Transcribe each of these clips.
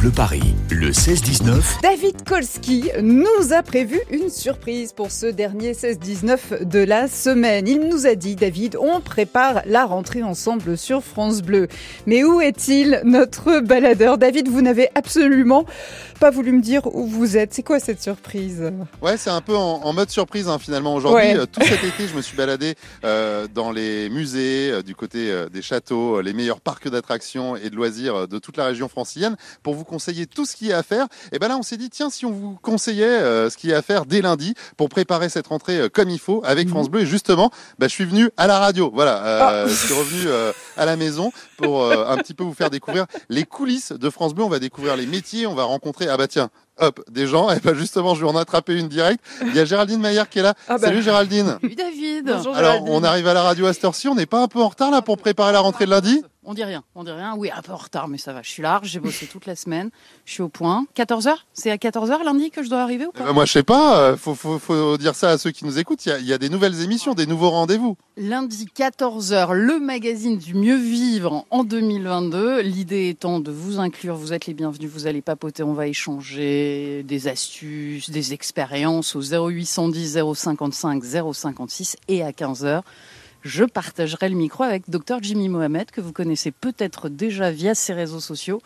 Bleu Paris, le 16-19. David Kolski nous a prévu une surprise pour ce dernier 16-19 de la semaine. Il nous a dit, David, on prépare la rentrée ensemble sur France Bleu. Mais où est-il, notre baladeur? David, vous n'avez absolument pas voulu me dire où vous êtes. C'est quoi cette surprise Ouais, c'est un peu en, mode surprise hein, finalement. Aujourd'hui, euh, tout cet été, je me suis baladé euh, dans les musées, euh, du côté des châteaux, les meilleurs parcs d'attractions et de loisirs de toute la région francilienne pour vous conseiller tout ce qu'il y a à faire. Et ben là, on s'est dit, tiens, si on vous conseillait ce qu'il y a à faire dès lundi pour préparer cette rentrée comme il faut avec mhm. France Bleu. Et justement, bah, je suis venu à la radio. Voilà, ah. je suis revenu à la maison pour un petit peu vous faire découvrir les coulisses de France Bleu. On va découvrir les métiers, on va rencontrer ah bah tiens, hop, des gens. Et bah justement, je vais en attraper une directe. Il y a Géraldine Maillard qui est là. Ah bah. Salut Géraldine. Salut David. Bonjour, Alors, on arrive à la radio à cette heure-ci. On n'est pas un peu en retard là pour préparer la rentrée de lundi? On dit rien, on dit rien. Oui, un peu en retard, mais ça va. Je suis large, j'ai bossé toute la semaine. Je suis au point. 14h C'est à 14h lundi que je dois arriver ou pas? Ben, Moi, je sais pas. Euh, faut, faut, dire ça à ceux qui nous écoutent. Il y, a, des nouvelles émissions, des nouveaux rendez-vous. Lundi 14h, le magazine du mieux vivre en 2022. L'idée étant de vous inclure. Vous êtes les bienvenus. Vous allez papoter. On va échanger des astuces, des expériences au 0810 055 056 et à 15h je partagerai le micro avec Dr Jimmy Mohamed, que vous connaissez peut-être déjà via ses réseaux sociaux.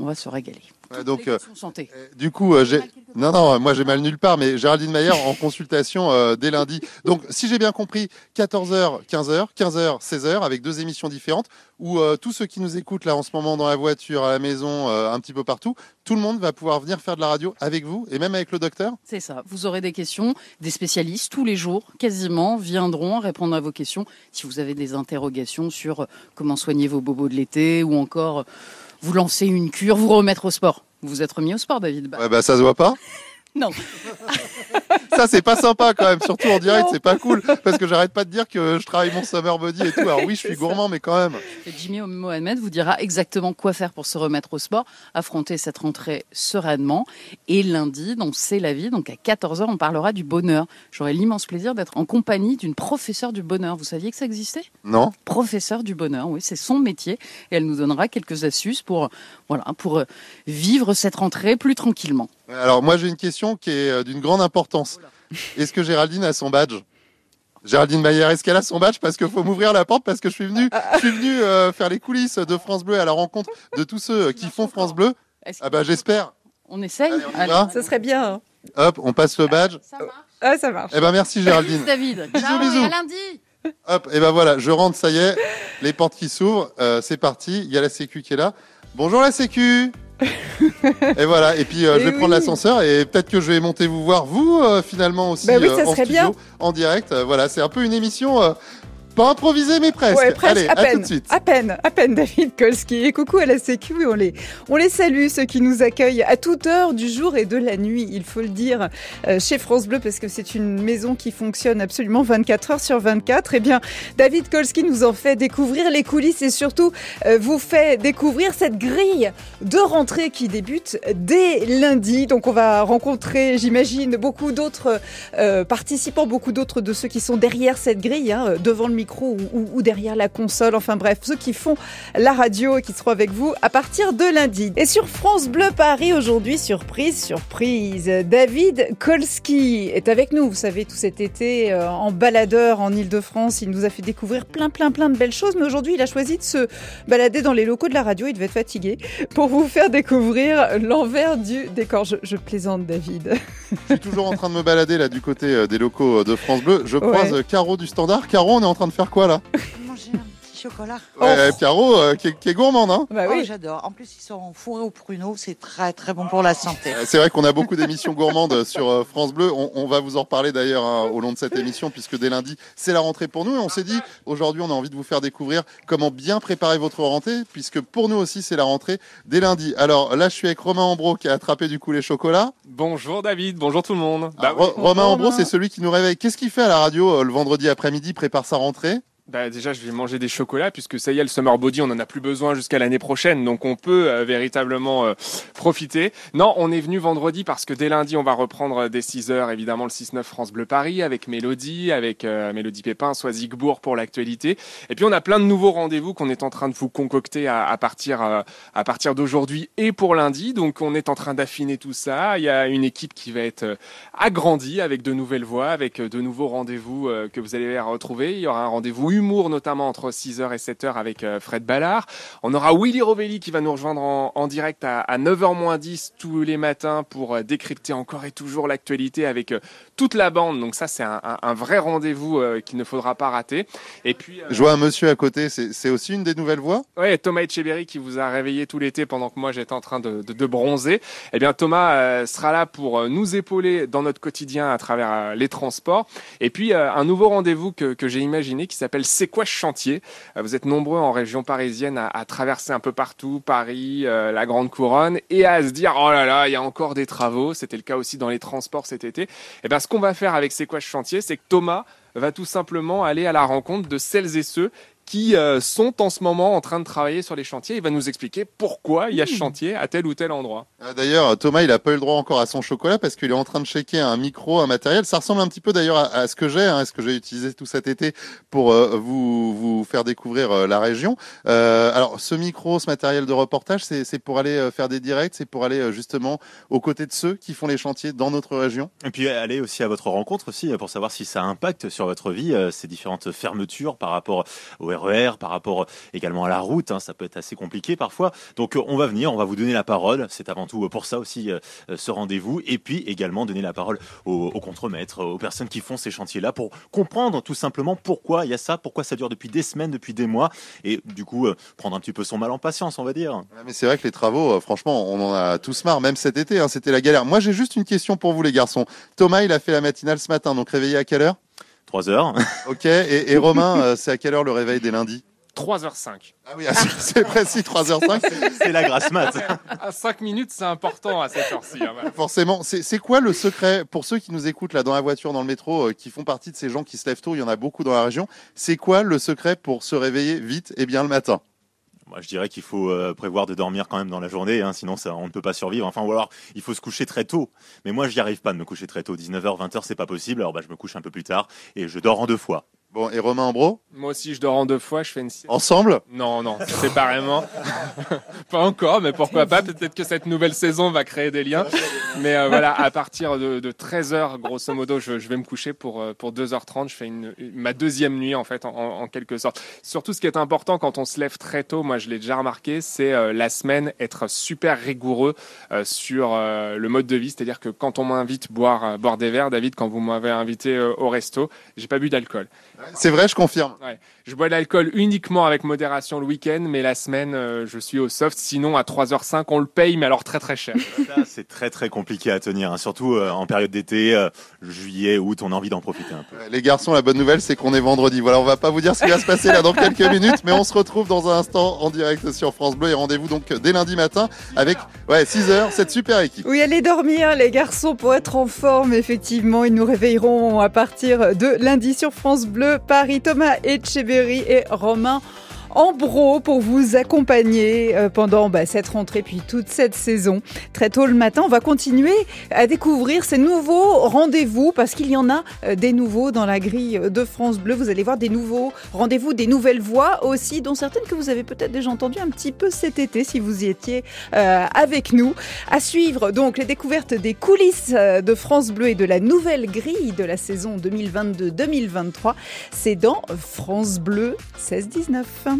On va se régaler. donc, euh, santé. Euh, du coup, euh, j'ai non, non, moi j'ai mal nulle part, mais Géraldine Maillard en consultation euh, dès lundi. Donc, si j'ai bien compris, 14h, 15h, 15h, 16h, avec deux émissions différentes, où tous ceux qui nous écoutent là en ce moment dans la voiture, à la maison, un petit peu partout, tout le monde va pouvoir venir faire de la radio avec vous et même avec le docteur C'est ça. Vous aurez des questions, des spécialistes tous les jours, quasiment, viendront répondre à vos questions. Si vous avez des interrogations sur comment soigner vos bobos de l'été ou encore vous lancer une cure, vous remettre au sport. Vous vous êtes remis au sport, David Ouais, bah ça se voit pas. Non. ça, c'est pas sympa quand même. Surtout en direct, c'est pas cool. Parce que j'arrête pas de dire que je travaille mon summer body et tout. Alors oui, je suis gourmand, mais quand même. Et Jimmy Mohamed vous dira exactement quoi faire pour se remettre au sport, affronter cette rentrée sereinement. Et lundi, donc c'est la vie. Donc à 14h, on parlera du bonheur. J'aurai l'immense plaisir d'être en compagnie d'une professeure du bonheur. Vous saviez que ça existait? Non. Professeure du bonheur, oui, c'est son métier. Et elle nous donnera quelques astuces pour, voilà, pour vivre cette rentrée plus tranquillement. Alors moi j'ai une question qui est euh, d'une grande importance. Est-ce que Géraldine a son badge? Géraldine Maillère, est-ce qu'elle a son badge? Parce qu'il faut m'ouvrir la porte parce que je suis venu, je suis venu euh, faire les coulisses de France Bleu à la rencontre de tous ceux qui font France Bleu. Ah bah j'espère. On essaye. Ça serait bien. Hein. Hop, on passe le badge. Ça marche. Ah, ça marche. Eh ben merci Géraldine. David. Bisous, bisous. à lundi. Hop, et ben voilà, je rentre, ça y est, les portes qui s'ouvrent, euh, c'est parti. Il y a la Sécu qui est là. Bonjour la Sécu et voilà, et puis euh, je vais prendre l'ascenseur et peut-être que je vais monter vous voir, vous, euh, finalement aussi, bah oui, ça euh, en studio, bien. en direct. voilà, c'est un peu une émission pas improvisé, mais presque. Allez, à, peine, tout de suite. À peine, à peine, David Kolski. Et coucou à la Sécu, on les, on les salue, ceux qui nous accueillent à toute heure du jour et de la nuit, il faut le dire, euh, chez France Bleu, parce que c'est une maison qui fonctionne absolument 24 heures sur 24. Eh bien, David Kolski nous en fait découvrir les coulisses et surtout euh, vous fait découvrir cette grille de rentrée qui débute dès lundi. Donc, on va rencontrer, j'imagine, beaucoup d'autres euh, participants, beaucoup d'autres de ceux qui sont derrière cette grille, hein, devant le micro ou, derrière la console. Enfin bref, ceux qui font la radio et qui seront avec vous à partir de lundi. Et sur France Bleu Paris aujourd'hui, surprise, surprise, David Kolski est avec nous. Vous savez, tout cet été euh, en baladeur en Ile-de-France, il nous a fait découvrir plein, plein, plein de belles choses. Mais aujourd'hui, il a choisi de se balader dans les locaux de la radio. Il devait être fatigué pour vous faire découvrir l'envers du décor. Je, plaisante, David. Je suis toujours en train de me balader là du côté euh, des locaux de France Bleu. Je croise Caro du Standard. Caro, on est en train de faire quoi là Manger un petit chocolat. Ouais, Caro, euh, qui, est, gourmande, hein bah oui, oh, j'adore. En plus, ils sont fourrés au pruneau, c'est très très bon pour la santé. C'est vrai qu'on a beaucoup d'émissions gourmandes sur euh, France Bleu. On, va vous en reparler d'ailleurs hein, au long de cette émission, puisque dès lundi, c'est la rentrée pour nous. Et on s'est dit, aujourd'hui, on a envie de vous faire découvrir comment bien préparer votre rentrée, puisque pour nous aussi, c'est la rentrée dès lundi. Alors là, je suis avec Romain Ambro qui a attrapé du coup les chocolats. Bonjour David, bonjour tout le monde. Bah, Romain Ambro, c'est celui qui nous réveille. Qu'est-ce qu'il fait à la radio euh, le vendredi après-midi, prépare sa rentrée bah déjà, je vais manger des chocolats puisque ça y est, le summer body, on en a plus besoin jusqu'à l'année prochaine, donc on peut euh, véritablement euh, profiter. Non, on est venu vendredi parce que dès lundi, on va reprendre dès 6 heures, évidemment, le 6-9 France Bleu Paris avec Mélodie, avec euh, Mélodie Pépin, soit Zigbourg pour l'actualité. Et puis on a plein de nouveaux rendez-vous qu'on est en train de vous concocter à partir à partir d'aujourd'hui et pour lundi. Donc on est en train d'affiner tout ça. Il y a une équipe qui va être agrandie avec de nouvelles voix, avec de nouveaux rendez-vous que vous allez retrouver. Il y aura un rendez-vous humour, notamment entre 6h et 7h avec euh, Fred Ballard. On aura Willy Rovelli qui va nous rejoindre en, direct à, 9h 10 tous les matins pour euh, décrypter encore et toujours l'actualité avec euh, toute la bande. Donc ça, c'est un, vrai rendez-vous qu'il ne faudra pas rater. Et puis, Je vois un monsieur à côté, c'est aussi une des nouvelles voix? Oui, Thomas Etcheberry qui vous a réveillé tout l'été pendant que moi j'étais en train de, bronzer. Eh bien, Thomas sera là pour nous épauler dans notre quotidien à travers les transports. Et puis, un nouveau rendez-vous que, que j'ai imaginé qui s'appelle C'est quoi ce chantier? Euh, Vous êtes nombreux en région parisienne à, traverser un peu partout, Paris, euh, la Grande Couronne, et à se dire oh là là, il y a encore des travaux. C'était le cas aussi dans les transports cet été. Et eh bien, ce qu'on va faire avec C'est quoi ce chantier C'est que Thomas va tout simplement aller à la rencontre de celles et ceux qui euh, sont en ce moment en train de travailler sur les chantiers. Il va nous expliquer pourquoi il y a ce hmm. chantier à tel ou tel endroit. Ah, d'ailleurs, Thomas, il n'a pas eu le droit encore à son chocolat parce qu'il est en train de checker un micro, un matériel. Ça ressemble un petit peu d'ailleurs à, ce que j'ai, hein, ce que j'ai utilisé tout cet été pour euh, vous, vous faire découvrir euh, la région. alors, ce micro, ce matériel de reportage, c'est pour aller faire des directs, c'est pour aller justement aux côtés de ceux qui font les chantiers dans notre région. Et puis aller aussi à votre rencontre aussi pour savoir si ça impacte sur votre vie, ces différentes fermetures par rapport au RER, par rapport également à la route. Hein, ça peut être assez compliqué parfois. Donc on va venir, on va vous donner la parole. C'est avant tout pour ça aussi euh, ce rendez-vous. Et puis également donner la parole aux, contremaîtres, aux personnes qui font ces chantiers-là pour comprendre tout simplement pourquoi il y a ça, pourquoi ça dure depuis des semaines, depuis des mois. Et du coup, euh, prendre un petit peu son mal en patience, on va dire. Mais c'est vrai que les travaux, euh, franchement, on en a tous marre. Même cet été, hein, c'était la galère. Moi, j'ai juste une question pour vous, les garçons. Thomas, il a fait la matinale ce matin, donc réveillé à quelle heure? 3 heures. Ok, et, Romain, euh, c'est à quelle heure le réveil des lundis 3h05. Ah oui, ah, c'est précis, 3h05. c'est la grasse mat. À 5 minutes, c'est important à cette heure-ci. Hein, Forcément. C'est quoi le secret pour ceux qui nous écoutent là dans la voiture, dans le métro, euh, qui font partie de ces gens qui se lèvent tôt, il y en a beaucoup dans la région. C'est quoi le secret pour se réveiller vite et bien le matin? Je dirais qu'il faut euh, prévoir de dormir quand même dans la journée, hein, sinon on ne peut pas survivre. Enfin, ou alors il faut se coucher très tôt. Mais moi, je n'y arrive pas de me coucher très tôt. 19h, 20h, c'est pas possible. Alors, bah, je me couche un peu plus tard et je dors en deux fois. Bon, et Romain Ambro Moi aussi, je dors en deux fois, je fais une sieste. Ensemble Non, non, séparément. pas encore, mais pourquoi pas Peut-être que cette nouvelle saison va créer des liens. Mais euh, voilà, à partir de, 13h, grosso modo, je, vais me coucher pour, euh, pour 2h30. Je fais une, ma deuxième nuit, en fait, en, quelque sorte. Surtout, ce qui est important quand on se lève très tôt, moi, je l'ai déjà remarqué, c'est euh, la semaine, être super rigoureux sur le mode de vie. C'est-à-dire que quand on m'invite boire, boire des verres, David, quand vous m'avez invité au resto, j'ai pas bu d'alcool. C'est vrai, je confirme. Je bois de l'alcool uniquement avec modération le week-end, mais la semaine, euh, je suis au soft. Sinon, à 3h05, on le paye, mais alors très très cher. c'est très très compliqué à tenir, hein. surtout euh, en période d'été, euh, juillet, août, on a envie d'en profiter un peu. Les garçons, la bonne nouvelle, c'est qu'on est vendredi. Voilà, on va pas vous dire ce qui va se passer là dans quelques minutes, mais on se retrouve dans un instant en direct sur France Bleu et rendez-vous donc dès lundi matin avec ouais, 6h, cette super équipe. Oui, allez dormir les garçons pour être en forme, effectivement. Ils nous réveilleront à partir de lundi sur France Bleu. Paris, Thomas Et Romain en bro pour vous accompagner euh, pendant bah, cette rentrée puis toute cette saison. Très tôt le matin, on va continuer à découvrir ces nouveaux rendez-vous parce qu'il y en a euh, des nouveaux dans la grille de France Bleu. Vous allez voir des nouveaux rendez-vous, des nouvelles voix aussi, dont certaines que vous avez peut-être déjà entendues un petit peu cet été si vous y étiez euh, avec nous. À suivre donc les découvertes des coulisses de France Bleu et de la nouvelle grille de la saison 2022-2023. C'est dans France Bleu 16-19.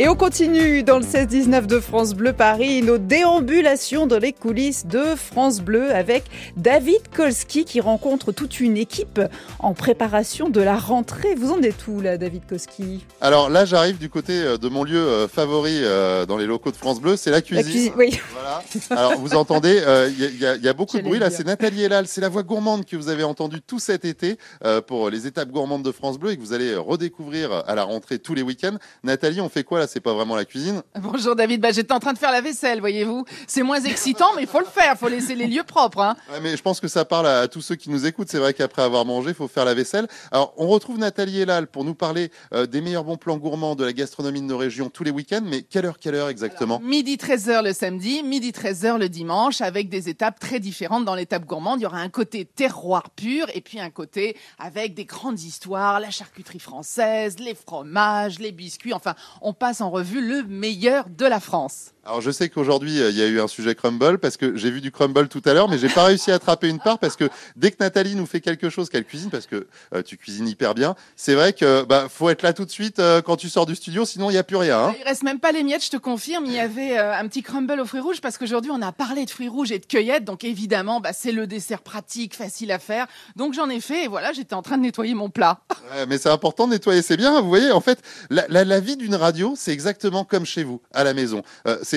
Et on continue dans le 16-19 de France Bleu Paris, nos déambulations dans les coulisses de France Bleu avec David Kolski qui rencontre toute une équipe en préparation de la rentrée. Vous en êtes où là, David Kolski? Alors là, j'arrive du côté euh, de mon lieu euh, favori euh, dans les locaux de France Bleu, c'est la cuisine. oui. Voilà, Alors, vous entendez, euh, il y, a- il y a beaucoup de bruit là. C'est Nathalie Elal, c'est la voix gourmande que vous avez entendue tout cet été pour les étapes gourmandes de France Bleu et que vous allez redécouvrir à la rentrée tous les week-ends. Nathalie, on fait quoi là? C'est pas vraiment la cuisine? Bonjour David, bah, j'étais en train de faire la vaisselle, voyez-vous. C'est moins excitant, mais il faut le faire, il faut laisser les lieux propres. Hein. Ouais, mais je pense que ça parle à, à tous ceux qui nous écoutent. C'est vrai qu'après avoir mangé, il faut faire la vaisselle. Alors, on retrouve Nathalie Elal pour nous parler euh, des meilleurs bons plans gourmands de la gastronomie de nos régions tous les week-ends. Mais quelle heure, quelle heure exactement? Midi 13h le samedi, midi 13h le dimanche, avec des étapes très différentes dans l'étape gourmande. Il y aura un côté terroir pur et puis un côté avec des grandes histoires, la charcuterie française, les fromages, les biscuits. Enfin, on passe en revue le meilleur de la France. Alors, je sais qu'aujourd'hui, euh, il y a eu un sujet crumble parce que j'ai vu du crumble tout à l'heure, mais j'ai pas réussi à attraper une part parce que dès que Nathalie nous fait quelque chose qu'elle cuisine, parce que euh, tu cuisines hyper bien, c'est vrai que bah faut être là tout de suite euh, quand tu sors du studio, sinon il y a plus rien. hein. Il reste même pas les miettes, je te confirme. Il y avait un petit crumble aux fruits rouges parce qu'aujourd'hui on a parlé de fruits rouges et de cueillettes, donc évidemment bah, c'est le dessert pratique, facile à faire. Donc j'en ai fait et voilà, j'étais en train de nettoyer mon plat. Ouais, mais c'est important de nettoyer, c'est bien. Vous voyez, en fait, la, la, la vie d'une radio, c'est exactement comme chez vous, à la maison.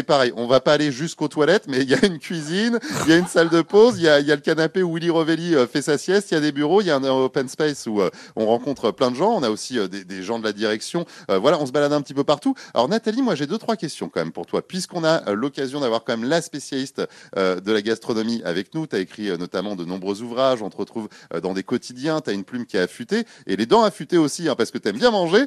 C'est pareil, on va pas aller jusqu'aux toilettes, mais il y a une cuisine, il y a une salle de pause, il y a, y a le canapé où Willy Rovelli euh, fait sa sieste, il y a des bureaux, il y a un open space où euh, on rencontre plein de gens. On a aussi euh, des, gens de la direction. Voilà, on se balade un petit peu partout. Alors Nathalie, moi j'ai deux trois questions quand même pour toi, puisqu'on a l'occasion d'avoir quand même la spécialiste de la gastronomie avec nous. Tu as écrit notamment de nombreux ouvrages, on te retrouve dans des quotidiens, tu as une plume qui est affûtée et les dents affûtées aussi, hein, parce que tu aimes bien manger.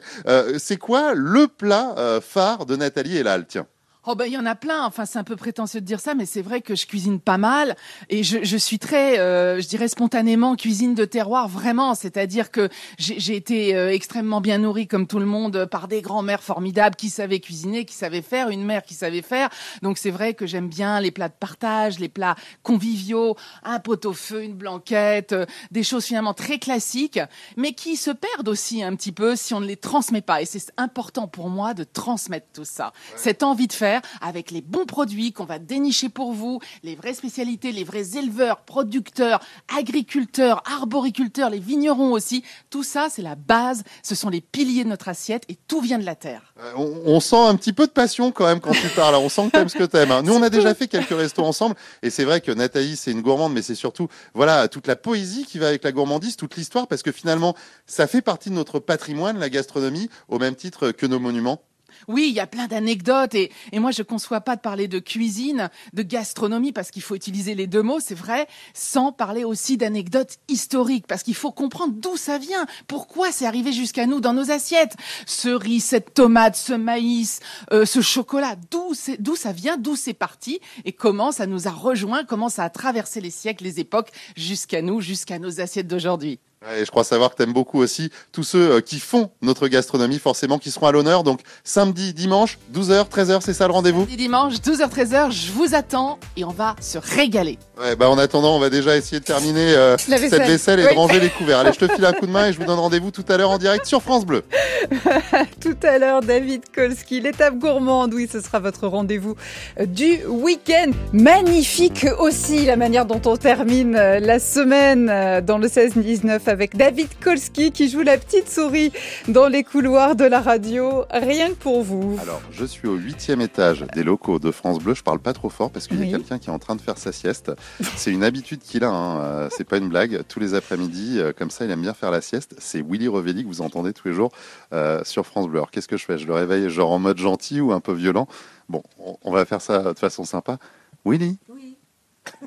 C'est quoi le plat phare de Nathalie Elal Tiens. Oh ben il y en a plein. Enfin c'est un peu prétentieux de dire ça, mais c'est vrai que je cuisine pas mal et je, je suis très, euh, je dirais spontanément cuisine de terroir vraiment. C'est-à-dire que j'ai été euh, extrêmement bien nourrie comme tout le monde par des grands-mères formidables qui savaient cuisiner, qui savaient faire, une mère qui savait faire. Donc c'est vrai que j'aime bien les plats de partage, les plats conviviaux, un pot au feu, une blanquette, euh, des choses finalement très classiques, mais qui se perdent aussi un petit peu si on ne les transmet pas. Et c'est important pour moi de transmettre tout ça. Cette envie de faire avec les bons produits qu'on va dénicher pour vous, les vraies spécialités, les vrais éleveurs, producteurs, agriculteurs, arboriculteurs, les vignerons aussi. Tout ça, c'est la base. Ce sont les piliers de notre assiette et tout vient de la terre. Euh, on, on sent un petit peu de passion quand même quand tu parles. On sent que t'aimes ce que t'aimes. hein. Nous, on a déjà fait quelques restos ensemble, et c'est vrai que Nathalie, c'est une gourmande, mais c'est surtout voilà toute la poésie qui va avec la gourmandise, toute l'histoire, parce que finalement, ça fait partie de notre patrimoine, la gastronomie, au même titre que nos monuments. Oui, il y a plein d'anecdotes et, moi je conçois pas de parler de cuisine, de gastronomie parce qu'il faut utiliser les deux mots, c'est vrai, sans parler aussi d'anecdotes historiques parce qu'il faut comprendre d'où ça vient, pourquoi c'est arrivé jusqu'à nous dans nos assiettes. Ce riz, cette tomate, ce maïs, euh, ce chocolat, d'où ça vient, d'où c'est parti et comment ça nous a rejoints, comment ça a traversé les siècles, les époques jusqu'à nous, jusqu'à nos assiettes d'aujourd'hui. Et je crois savoir que t'aimes beaucoup aussi tous ceux euh, qui font notre gastronomie, forcément, qui seront à l'honneur. Donc samedi, dimanche, 12h, 13h, c'est ça le rendez-vous? Et dimanche, 12h-13h, je vous attends et on va se régaler. Ouais, bah en attendant, on va déjà essayer de terminer euh, cette vaisselle. et Oui. de ranger les couverts. Allez, je te file un coup de main et je vous donne rendez-vous tout à l'heure en direct sur France Bleu. Tout à l'heure, David Kolski, l'étape gourmande. Oui, ce sera votre rendez-vous euh, du week-end. Magnifique aussi la manière dont on termine la semaine dans le 16-19 avec David Kolski qui joue la petite souris dans les couloirs de la radio. Rien que pour vous. Alors, je suis au huitième étage des locaux de France Bleu. Je parle pas trop fort parce qu'il Oui. y a quelqu'un qui est en train de faire sa sieste. C'est une habitude qu'il a. Hein. euh, C'est pas une blague. Tous les après-midi, euh, comme ça, il aime bien faire la sieste. C'est Willy Revelli que vous entendez tous les jours euh, sur France Bleu. Alors, qu'est-ce que je fais? Je le réveille genre en mode gentil ou un peu violent? Bon, on, on va faire ça de façon sympa. Willy? Oui.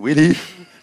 Willy?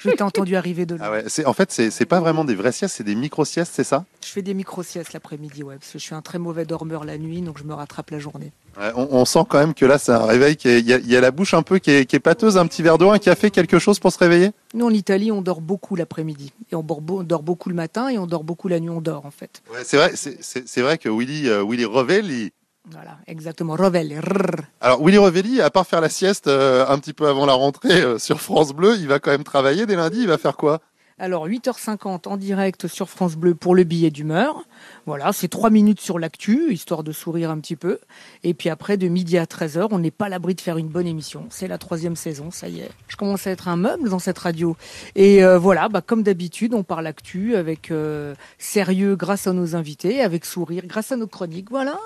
Je t'ai entendu arriver de là. ah ouais, c'est- En fait, c'est c'est pas vraiment des vraies siestes, c'est des micro-siestes, c'est ça? Je fais des micro-siestes l'après-midi, ouais, parce que je suis un très mauvais dormeur la nuit, donc je me rattrape la journée. Ouais, on, on sent quand même que là, c'est un réveil qui est- Il y, a- il y a la bouche un peu qui est, qui est pâteuse, un petit verre d'eau, un café, quelque chose pour se réveiller? Nous, en Italie, on dort beaucoup l'après-midi. Et on dort, beau- on dort beaucoup le matin et on dort beaucoup la nuit, on dort, en fait. Ouais, c'est vrai, c'est- c'est c'est vrai que Willy, euh, Willy Revelli. Voilà, exactement. Revel. rrr. Alors Willy Revelli, à part faire la sieste euh, un petit peu avant la rentrée euh, sur France Bleu, il va quand même travailler dès lundi. Il va faire quoi? Alors, 8h50 en direct sur France Bleu pour le billet d'humeur. Voilà, c'est 3 minutes sur l'actu, histoire de sourire un petit peu. Et puis après, de midi à 13h, on n'est pas à l'abri de faire une bonne émission. C'est la troisième saison, ça y est. Je commence à être un meuble dans cette radio. Et euh, voilà, bah, comme d'habitude, on parle actu avec euh, sérieux grâce à nos invités, avec sourire grâce à nos chroniques. Voilà.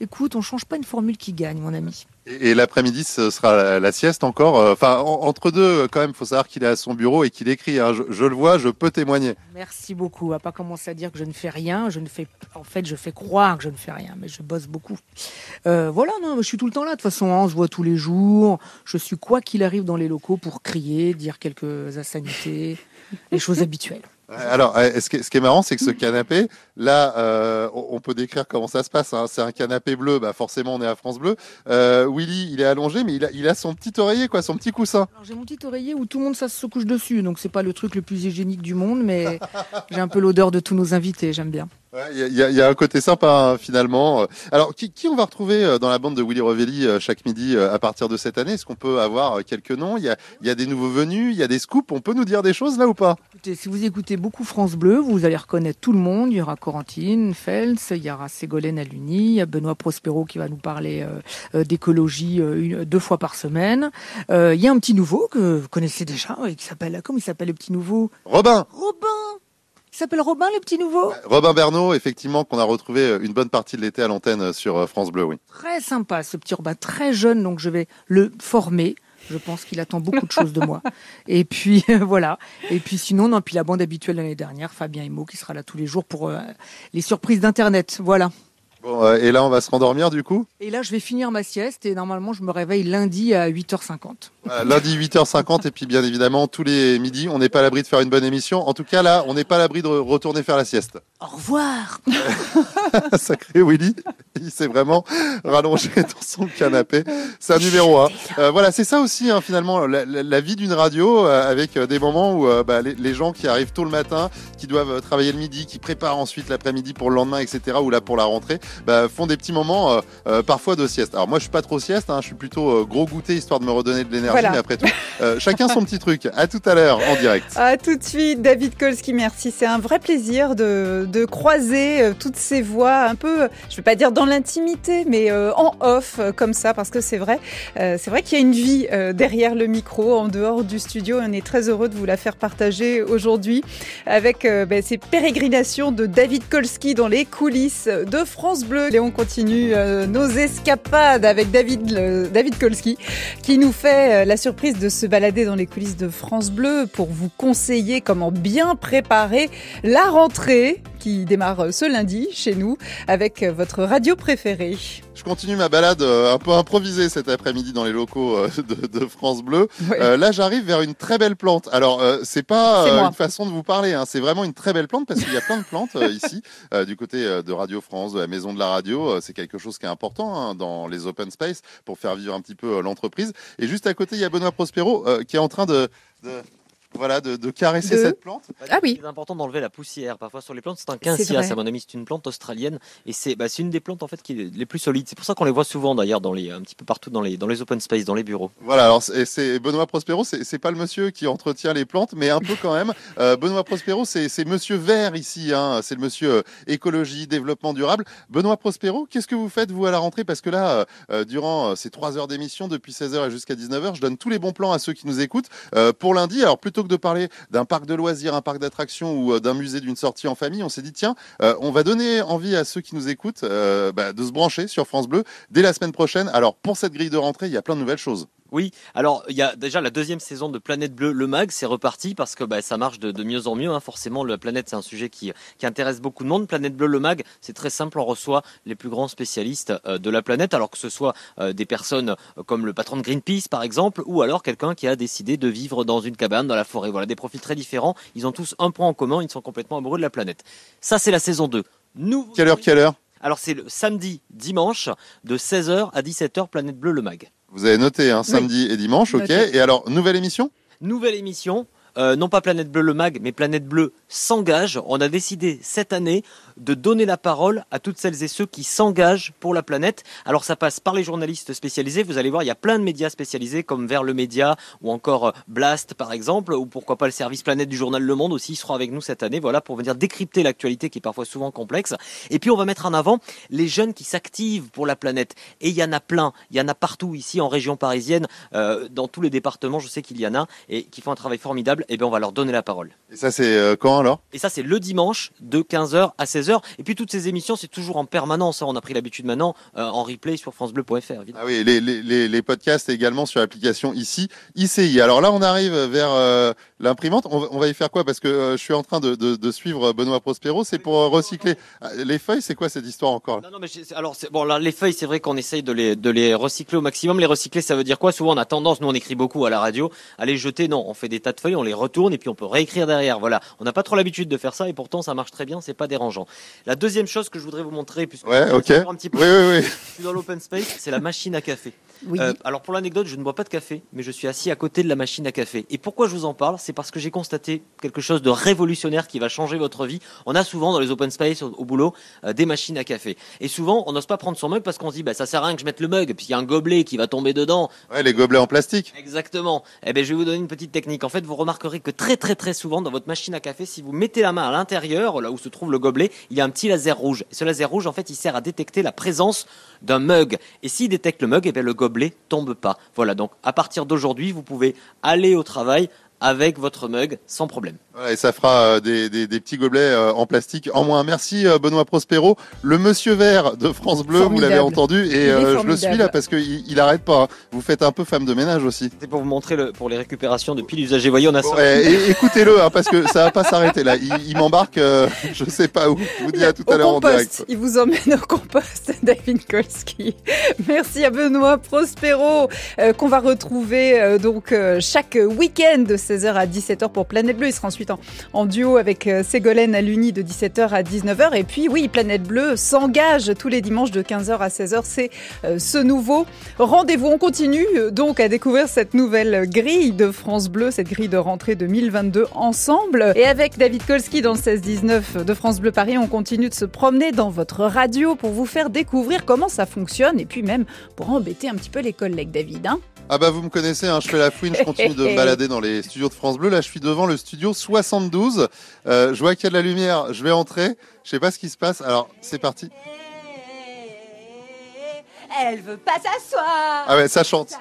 Écoute, on change pas une formule qui gagne, mon ami. Et, l'après-midi, ce sera la, sieste encore. Euh, enfin, entre deux, quand même, faut savoir qu'il est à son bureau et qu'il écrit. Hein. Je, le vois, je peux témoigner. Merci beaucoup. On va pas commencer à dire que je ne fais rien. Je ne fais, en fait, je fais croire que je ne fais rien, mais je bosse beaucoup. Euh, voilà, non, je suis tout le temps là. De toute façon, on se voit tous les jours. Je suis quoi qu'il arrive dans les locaux pour crier, dire quelques insanités, les choses habituelles. Alors, euh, ce qui, est, marrant, c'est que ce canapé, là, euh, on peut décrire comment ça se passe. Hein. C'est un canapé bleu, bah forcément, on est à France Bleu. Euh, Willy, il est allongé, mais il a, il a son petit oreiller, quoi, son petit coussin. J'ai mon petit oreiller où tout le monde ça se couche dessus, donc c'est pas le truc le plus hygiénique du monde, mais j'ai un peu l'odeur de tous nos invités, j'aime bien. Il y, y, a un côté sympa hein, finalement. Alors, qui, qui, on va retrouver euh, dans la bande de Willy Revelli euh, chaque midi euh, à partir de cette année? Est-ce qu'on peut avoir quelques noms? Il y, a, il y, a, des nouveaux venus, il y a des scoops. On peut nous dire des choses là ou pas? Écoutez, si vous écoutez beaucoup France Bleu, vous allez reconnaître tout le monde. Il y aura Corentine, Fels, il y aura Ségolène Aluni, il y a Benoît Prospero qui va nous parler d'écologie deux fois par semaine. il y a un petit nouveau que vous connaissez déjà, qui s'appelle comment il s'appelle le petit nouveau? Robin. Robin il s'appelle Robin, le petit nouveau? Robin Bernot, effectivement, qu'on a retrouvé euh, une bonne partie de l'été à l'antenne euh, sur euh, France Bleu, oui. Très sympa, ce petit Robin, très jeune, donc je vais le former. Je pense qu'il attend beaucoup de choses de moi. Et puis voilà. Et puis sinon, non, puis la bande habituelle l'année dernière, Fabien Emo, qui sera là tous les jours pour les surprises d'Internet. Voilà. Bon, et là, on va se rendormir du coup? Et là, je vais finir ma sieste et normalement, je me réveille lundi à 8h50 lundi 8h50 et puis bien évidemment tous les midis, on n'est pas à l'abri de faire une bonne émission. En tout cas là, on n'est pas à l'abri de retourner faire la sieste. Au revoir. Sacré Willy, il s'est vraiment rallongé dans son canapé. C'est un numéro 1. Euh, voilà, c'est ça aussi hein, finalement la, vie d'une radio euh, avec euh, des moments où bah, les, gens qui arrivent tôt le matin, qui doivent travailler le midi, qui préparent ensuite l'après-midi pour le lendemain, etc. ou là pour la rentrée, bah, font des petits moments parfois de sieste. Alors moi je suis pas trop sieste, hein, je suis plutôt gros goûter histoire de me redonner de l'énergie mais après tout, euh, chacun son petit truc. À tout à l'heure en direct. À tout de suite, David Kolski, merci. C'est un vrai plaisir de, de croiser euh, toutes ces voix, un peu, je ne vais pas dire dans l'intimité, mais euh, en off, comme ça, parce que c'est vrai, c'est vrai qu'il y a une vie derrière le micro, en dehors du studio. On est très heureux de vous la faire partager aujourd'hui avec ben, ces pérégrinations de David Kolski dans les coulisses de France Bleu. Et on continue nos escapades avec David, David Kolski qui nous fait la surprise de se balader dans les coulisses de France Bleu pour vous conseiller comment bien préparer la rentrée qui démarre ce lundi chez nous avec votre radio préférée. Je continue ma balade euh, un peu improvisée cet après-midi dans les locaux euh, de, France Bleu. Euh, là, j'arrive vers une très belle plante. Alors, c'est pas une façon de vous parler, hein. c'est vraiment une très belle plante parce qu'il y a plein de plantes ici du côté de Radio France, de la maison de la radio. c'est quelque chose qui est important hein, dans les open space pour faire vivre un petit peu l'entreprise. Et juste à côté, il y a Benoît Prospero qui est en train de voilà, de, caresser cette plante. Ah oui. C'est important d'enlever la poussière. Parfois sur les plantes, c'est un quincy, à mon ami, c'est une plante australienne et c'est bah, une des plantes en fait qui est les plus solides. C'est pour ça qu'on les voit souvent d'ailleurs dans les un petit peu partout dans les dans les open space, dans les bureaux. Voilà, alors c'est Benoît Prospero, c'est pas le monsieur qui entretient les plantes, mais un peu quand même. Euh, Benoît Prospero, c'est monsieur vert ici, hein. c'est le monsieur euh, écologie, développement durable. Benoît Prospero, qu'est-ce que vous faites vous à la rentrée? Parce que là, euh, durant ces trois heures d'émission, depuis 16h et jusqu'à 19h, je donne tous les bons plans à ceux qui nous écoutent pour lundi. Alors plutôt que de parler d'un parc de loisirs, un parc d'attractions ou euh, d'un musée d'une sortie en famille, on s'est dit tiens, euh, on va donner envie à ceux qui nous écoutent euh, bah, de se brancher sur France Bleu dès la semaine prochaine. Alors pour cette grille de rentrée, il y a plein de nouvelles choses. Oui, alors il y a déjà la deuxième saison de Planète Bleue, le mag, c'est reparti parce que bah, ça marche de, mieux en mieux. Hein. Forcément, la planète, c'est un sujet qui, intéresse beaucoup de monde. Planète Bleue, le mag, c'est très simple, on reçoit les plus grands spécialistes euh, de la planète, alors que ce soit euh, des personnes euh, comme le patron de Greenpeace, par exemple, ou alors quelqu'un qui a décidé de vivre dans une cabane dans la forêt. Voilà, des profils très différents. Ils ont tous un point en commun, ils sont complètement amoureux de la planète. Ça, c'est la saison 2. Nous, quelle heure, quelle heure? Alors c'est le samedi, dimanche, de 16h à 17h, Planète Bleue, le mag. Vous avez noté, hein, samedi et dimanche, ok. Et alors, nouvelle émission? Nouvelle émission. Euh, non pas Planète Bleue le mag, mais Planète Bleue s'engage. On a décidé cette année de donner la parole à toutes celles et ceux qui s'engagent pour la planète. Alors ça passe par les journalistes spécialisés. Vous allez voir, il y a plein de médias spécialisés comme Vers le Média ou encore euh, Blast par exemple, ou pourquoi pas le service Planète du journal Le Monde aussi. Il sera avec nous cette année, voilà, pour venir décrypter l'actualité qui est parfois souvent complexe. Et puis on va mettre en avant les jeunes qui s'activent pour la planète. Et il y en a plein. Il y en a partout ici en région parisienne, euh, dans tous les départements. Je sais qu'il y en a et qui font un travail formidable. Et eh bien on va leur donner la parole. Et ça c'est quand quand alors? Et ça, c'est le dimanche de 15h à 16h. Et puis toutes ces émissions, c'est toujours en permanence. hein. On a pris l'habitude maintenant euh, en replay sur francebleu.fr. Ah oui, les, les, les, podcasts également sur l'application ici, ICI. Alors là, on arrive vers euh, l'imprimante. On, va- on va y faire quoi? Parce que euh, je suis en train de, de, de suivre Benoît Prospero. C'est pour euh, recycler. Ah, Les feuilles, c'est quoi cette histoire encore? Non, non, mais alors, bon, là, les feuilles, c'est vrai qu'on essaye de les, de les recycler au maximum. Les recycler, ça veut dire quoi? Souvent, on a tendance, nous, on écrit beaucoup à la radio, à les jeter. Non, on fait des tas de feuilles, on les retourne et puis on peut réécrire derrière. Voilà. On n'a pas trop l'habitude de faire ça et pourtant, ça marche très bien, c'est pas dérangeant. La deuxième chose que je voudrais vous montrer, puisque Ouais, je ok. vais un petit peu Oui, oui, oui. je suis dans l'open space, c'est la machine à café. Oui. Euh, alors pour l'anecdote, je ne bois pas de café, mais je suis assis à côté de la machine à café. Et pourquoi je vous en parle? C'est parce que j'ai constaté quelque chose de révolutionnaire qui va changer votre vie. On a souvent dans les open space au, au boulot euh, des machines à café. Et souvent, on n'ose pas prendre son mug parce qu'on se dit bah ça sert à rien que je mette le mug, puis il y a un gobelet qui va tomber dedans. Ouais, les gobelets en plastique. Exactement. Eh ben, je vais vous donner une petite technique. En fait, vous que très très très souvent dans votre machine à café, si vous mettez la main à l'intérieur, là où se trouve le gobelet, il y a un petit laser rouge. Et ce laser rouge, en fait, il sert à détecter la présence d'un mug. Et s'il détecte le mug, eh ben, le gobelet tombe pas. Voilà. Donc, à partir d'aujourd'hui, vous pouvez aller au travail avec votre mug sans problème. Voilà, et ça fera euh, des, des, des petits gobelets euh, en plastique en moins. Merci euh, Benoît Prospero, le monsieur vert de France Bleu, vous l'avez entendu, et euh, je le suis là parce qu'il il arrête pas. hein. Vous faites un peu femme de ménage aussi. C'est pour vous montrer le, pour les récupérations de piles usagées. Voyez, on a ça. Ouais, et- écoutez-le, hein, parce que ça va pas s'arrêter là. Il, il m'embarque, euh, je sais pas où. Je vous dis à tout à l'heure en compost, direct. il vous emmène au compost, David Kolski. Merci à Benoît Prospero, euh, qu'on va retrouver euh, donc euh, chaque week-end 16h à 17h pour Planète Bleue. Il sera ensuite en, duo avec euh, Ségolène à l'Uni de 17h à 19h. Et puis oui, Planète Bleue s'engage tous les dimanches de 15h à 16h. C'est euh, ce nouveau rendez-vous. On continue euh, donc à découvrir cette nouvelle grille de France Bleu, cette grille de rentrée 2022 ensemble. Et avec David Kolski dans le 16-19 de France Bleu Paris, on continue de se promener dans votre radio pour vous faire découvrir comment ça fonctionne et puis même pour embêter un petit peu les collègues, David. hein. Ah bah vous me connaissez, hein, je fais la fouine, je continue de me balader dans les studios de France Bleu. Là, je suis devant le studio 72. Euh, je vois qu'il y a de la lumière. Je vais entrer. Je sais pas ce qui se passe. Alors, c'est parti. Elle veut pas s'asseoir. Ah ouais, ça chante.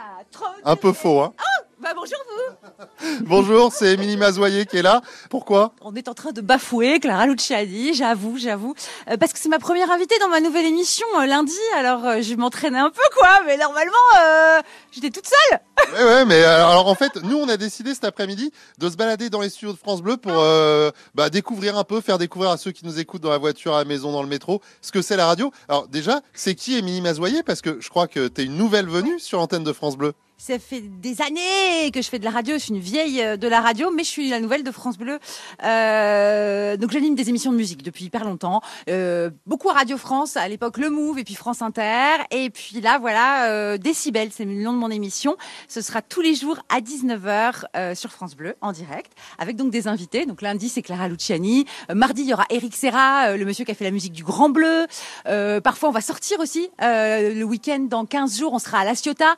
Un peu faux, hein. Bah bonjour vous. Bonjour, c'est Émilie Mazoyer qui est là. Pourquoi? On est en train de bafouer Clara Luciani, j'avoue, j'avoue, Euh, parce que c'est ma première invitée dans ma nouvelle émission euh, lundi. Alors euh, je m'entraînais un peu quoi, mais normalement euh, j'étais toute seule. Ouais, ouais, mais alors, en fait, nous, on a décidé cet après-midi de se balader dans les studios de France Bleu pour euh, bah, découvrir un peu, faire découvrir à ceux qui nous écoutent dans la voiture, à la maison, dans le métro, ce que c'est la radio. Alors déjà, c'est qui Émilie Mazoyer? Parce que je crois que tu es une nouvelle venue sur l'antenne de France Bleu. Ça fait des années que je fais de la radio, je suis une vieille euh, de la radio, mais je suis la nouvelle de France Bleu. Euh, donc j'anime des émissions de musique depuis hyper longtemps, euh, beaucoup à Radio France, à l'époque Le Move et puis France Inter, et puis là voilà euh, Décibel, c'est le nom de mon émission. Ce sera tous les jours à 19h euh, sur France Bleu en direct, avec donc des invités. Donc lundi c'est Clara Luciani, Euh, mardi il y aura Eric Serra, le monsieur qui a fait la musique du Grand Bleu. Parfois on va sortir aussi le week-end dans 15 jours, on sera à La Ciotat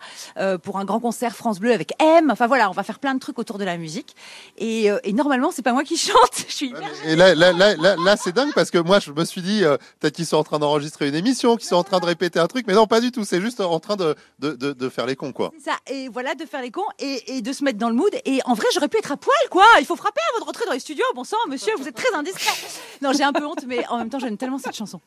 pour un grand concert France Bleu avec M. Enfin voilà, on va faire plein de trucs autour de la musique. Et, euh, et normalement, c'est pas moi qui chante. Je suis hyper Et là, là, là, là, là, c'est dingue parce que moi, je me suis dit, euh, peut-être qu'ils sont en train d'enregistrer une émission, qu'ils sont en train de répéter un truc, mais non, pas du tout. C'est juste en train de, de, de, de faire les cons, quoi. ça. Et voilà, de faire les cons et, et de se mettre dans le mood. Et en vrai, j'aurais pu être à poil, quoi. Il faut frapper avant de rentrer dans les studios. Bon sang, monsieur, vous êtes très indiscret. Non, j'ai un peu honte, mais en même temps, j'aime tellement cette chanson.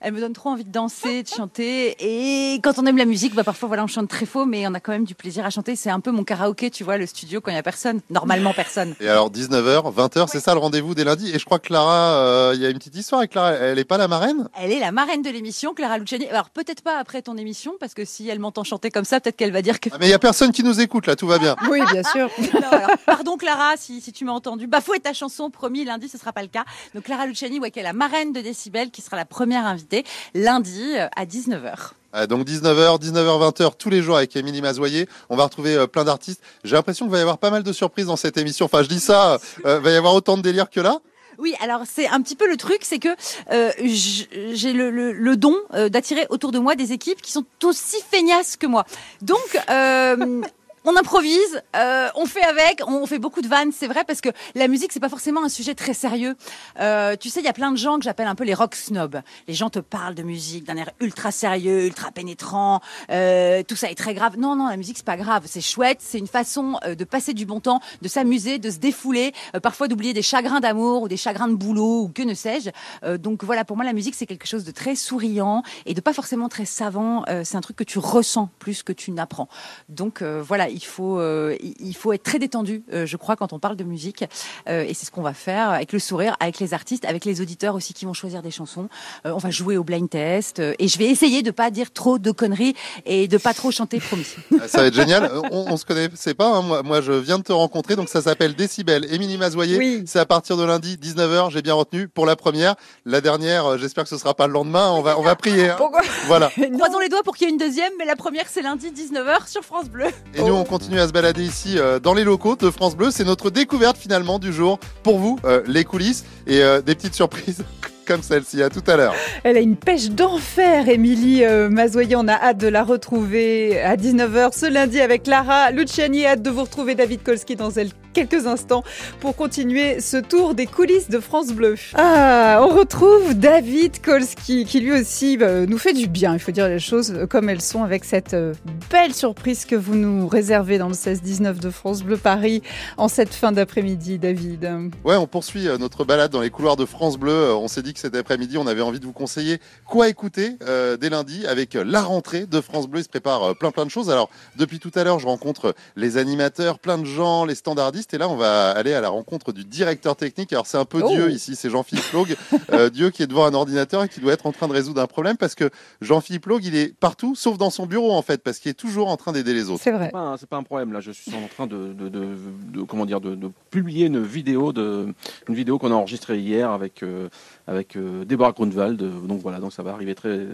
Elle me donne trop envie de danser, de chanter. Et quand on aime la musique, bah parfois voilà, on chante très faux, mais on a quand même du plaisir à chanter. C'est un peu mon karaoké, tu vois, le studio quand il y a personne. Normalement personne. Et alors, 19h, 20h, c'est ça le rendez-vous des lundis? Et je crois que Clara, euh, il y a une petite histoire avec Clara. Elle est pas la marraine? Elle est la marraine de l'émission, Clara Luciani. Alors peut-être pas après ton émission, parce que si elle m'entend chanter comme ça, peut-être qu'elle va dire que. Ah, Mais il y a personne qui nous écoute, là, tout va bien. Oui, bien sûr. Non, alors, pardon Clara, si, si tu m'as entendu. Bafouer ta chanson, promis, lundi ce sera pas le cas. Donc Clara Luciani, ouais, qui est la marraine de Décibel, qui sera la première invitée lundi euh, à 19h. Euh, donc 19h, 19h, 20h tous les jours avec Émilie Mazoyer. On va retrouver euh, plein d'artistes. J'ai l'impression qu'il va y avoir pas mal de surprises dans cette émission. Enfin, je dis ça, euh, va y avoir autant de délire que là. Oui, alors c'est un petit peu le truc, c'est que euh, j'ai le, le- le don euh, d'attirer autour de moi des équipes qui sont aussi feignasses que moi. Donc, euh, on improvise, euh, on fait avec, on fait beaucoup de vannes, c'est vrai, parce que la musique, c'est pas forcément un sujet très sérieux. Euh, tu sais, il y a plein de gens que j'appelle un peu les rock snobs. Les gens te parlent de musique d'un air ultra sérieux, ultra pénétrant, euh, tout ça est très grave. Non, non, la musique, c'est pas grave, c'est chouette, c'est une façon de passer du bon temps, de s'amuser, de se défouler, parfois d'oublier des chagrins d'amour ou des chagrins de boulot ou que ne sais-je. Donc voilà, pour moi, la musique, c'est quelque chose de très souriant et de pas forcément très savant. C'est un truc que tu ressens plus que tu n'apprends. Donc voilà, il faut, euh, il faut être très détendu, euh, je crois, quand on parle de musique. Euh, et c'est ce qu'on va faire avec le sourire, avec les artistes, avec les auditeurs aussi qui vont choisir des chansons. Euh, on va jouer au blind test euh, et je vais essayer de pas dire trop de conneries et de pas trop chanter promis. Ah, Ça va être génial. On, on se connaissait pas. hein. Moi, moi, je viens de te rencontrer. Donc, ça s'appelle Décibel. Émilie Mazoyer. Oui. C'est à partir de lundi, 19h. J'ai bien retenu pour la première. La dernière, j'espère que ce sera pas le lendemain. On va, on va prier. hein. Pourquoi Voilà. Croisons les doigts pour qu'il y ait une deuxième, mais la première c'est lundi 19h sur France Bleu. Et nous, on continue à se balader ici euh, dans les locaux de France Bleu. C'est notre découverte finalement du jour pour vous, euh, les coulisses et euh, des petites surprises comme celle-ci. À tout à l'heure. Elle a une pêche d'enfer, Émilie Mazoyer. On a hâte de la retrouver à 19h ce lundi avec Lara Luciani. Hâte de vous retrouver David Kolski dans quelques instants pour continuer ce tour des coulisses de France Bleu. Ah, on retrouve David Kolski qui lui aussi euh, nous fait du bien. Il faut dire les choses comme elles sont avec cette euh, belle surprise que vous nous réservez dans le 16-19 de France Bleu Paris en cette fin d'après-midi, David. Ouais, on poursuit euh, notre balade dans les couloirs de France Bleu. Euh, On s'est dit que cet après-midi, on avait envie de vous conseiller quoi écouter euh, dès lundi avec euh, la rentrée de France Bleu. Il se prépare euh, plein plein de choses. Alors, depuis tout à l'heure, je rencontre les animateurs, plein de gens, les standardistes. Et là, on va aller à la rencontre du directeur technique. Alors, c'est un peu Oh. Dieu ici, c'est Jean-Philippe Logue. Euh, Dieu qui est devant un ordinateur et qui doit être en train de résoudre un problème parce que Jean-Philippe Logue, il est partout, sauf dans son bureau en fait, parce qu'il est toujours en train d'aider les autres. C'est vrai. C'est pas, un- c'est pas un problème là. Je suis en train de, de, de- de- comment dire de, de publier une vidéo de une vidéo qu'on a enregistrée hier avec euh, avec euh, Déborah Grunwald. Donc voilà, donc ça va arriver très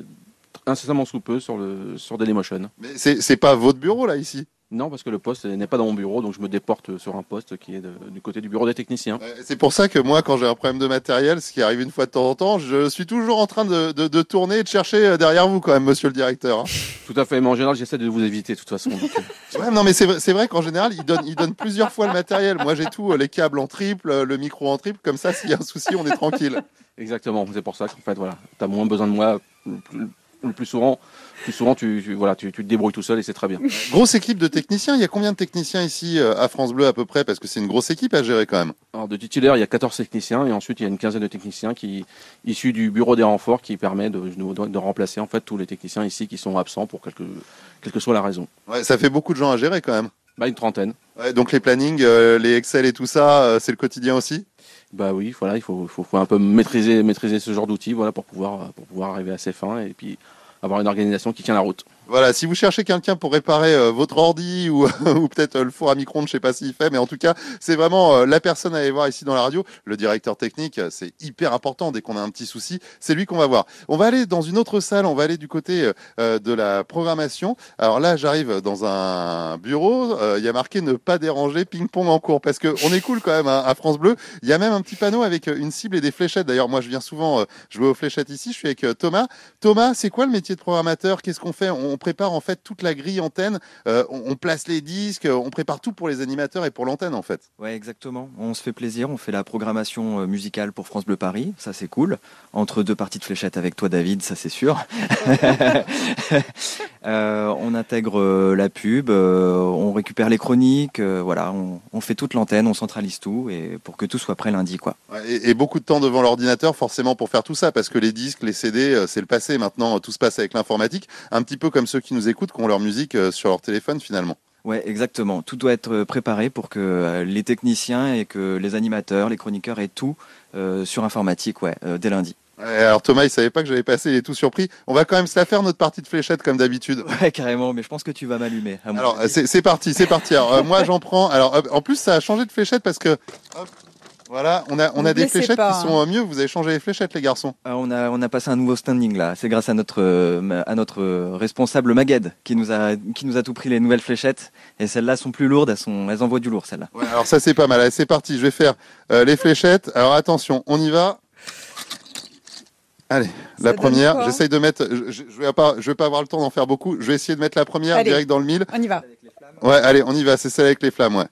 incessamment sous peu sur le sur Dailymotion. Mais c'est pas votre bureau là ici. Non, parce que le poste n'est pas dans mon bureau, donc je me déporte sur un poste qui est de- du côté du bureau des techniciens. Euh, C'est pour ça que moi, quand j'ai un problème de matériel, ce qui arrive une fois de temps en temps, je suis toujours en train de, de- de tourner et de chercher euh, derrière vous quand même, monsieur le directeur. hein. Tout à fait, mais en général, j'essaie de vous éviter de toute façon. donc, euh, Ouais, non, mais c'est vrai, qu'en général, il donne, il donne plusieurs fois le matériel. Moi, j'ai tout, les câbles en triple, le micro en triple, comme ça, s'il y a un souci, on est tranquille. exactement, c'est pour ça qu'en fait, voilà, tu as moins besoin de moi le plus, souvent. Plus souvent, tu, tu- voilà, tu, tu te débrouilles tout seul et c'est très bien. Grosse équipe de techniciens. Il y a combien de techniciens ici euh, à France Bleu à peu près? Parce que c'est une grosse équipe à gérer quand même. Alors, de titulaire, il y a 14 techniciens et ensuite il y a une quinzaine de techniciens qui issus du bureau des renforts qui permet de, de, de remplacer en fait tous les techniciens ici qui sont absents pour quelque, quelle que soit la raison. Ouais, ça fait beaucoup de gens à gérer quand même. Bah, une trentaine. Ouais, donc les plannings, euh, les Excel et tout ça, euh, c'est le quotidien aussi? Bah oui, voilà, il faut, faut, faut un peu maîtriser, maîtriser ce genre d'outils voilà, pour, pouvoir, pour pouvoir arriver à ses fins et puis avoir une organisation qui tient la route. Voilà, si vous cherchez quelqu'un pour réparer euh, votre ordi ou, ou peut-être euh, le four à micro-ondes, je sais pas s'il fait, mais en tout cas, c'est vraiment euh, la personne à aller voir ici dans la radio. Le directeur technique, c'est hyper important dès qu'on a un petit souci, c'est lui qu'on va voir. On va aller dans une autre salle, on va aller du côté de la programmation. Alors là, j'arrive dans un bureau, il y a marqué ne pas déranger ping-pong en cours parce que on est cool quand même hein, à France Bleu. Il y a même un petit panneau avec une cible et des fléchettes. D'ailleurs, moi, je viens souvent jouer aux fléchettes ici. Je suis avec Thomas. Thomas, c'est quoi le métier de programmateur? Qu'est-ce qu'on fait? Prépare en fait toute la grille antenne, euh, on, on place les disques, on prépare tout pour les animateurs et pour l'antenne en fait. Ouais, exactement. On se fait plaisir, on fait la programmation euh, musicale pour France Bleu Paris, ça c'est cool. Entre deux parties de fléchettes avec toi David, ça c'est sûr. Euh, on intègre euh, la pub, euh, on récupère les chroniques, euh, voilà, on, on fait toute l'antenne, on centralise tout et pour que tout soit prêt lundi quoi. Et, et beaucoup de temps devant l'ordinateur forcément pour faire tout ça parce que les disques, les CD, euh, c'est le passé maintenant, tout se passe avec l'informatique, un petit peu comme ceux qui nous écoutent qui ont leur musique euh, sur leur téléphone finalement. Ouais, exactement. Tout doit être préparé pour que euh, les techniciens et que les animateurs, les chroniqueurs aient tout euh, sur informatique, ouais, euh, dès lundi. Alors Thomas, il savait pas que j'allais passer, il est tout surpris. On va quand même se la faire notre partie de fléchettes comme d'habitude. Ouais, carrément, mais je pense que tu vas m'allumer. Alors euh, c'est parti, c'est parti. Alors euh, moi j'en prends. Alors euh, en plus ça a changé de fléchette parce que hop, voilà, on a on a des fléchettes pas, qui sont euh, mieux. Vous avez changé les fléchettes les garçons. Ah, on, a, on a passé un nouveau standing là. C'est grâce à notre, euh, à notre euh, responsable Magued qui nous, a, qui nous a tout pris les nouvelles fléchettes. Et celles-là sont plus lourdes, elles, sont, elles envoient du lourd celles-là. Ouais, alors ça c'est pas mal. Allez, c'est parti. Je vais faire euh, les fléchettes. Alors attention, on y va. Allez, la première. quoi J'essaye de mettre. Je, je, je vais pas, je vais pas avoir le temps d'en faire beaucoup. Je vais essayer de mettre la première Allez. direct dans le mille. On y va. Ouais, allez, on y va, c'est celle avec les flammes, ouais.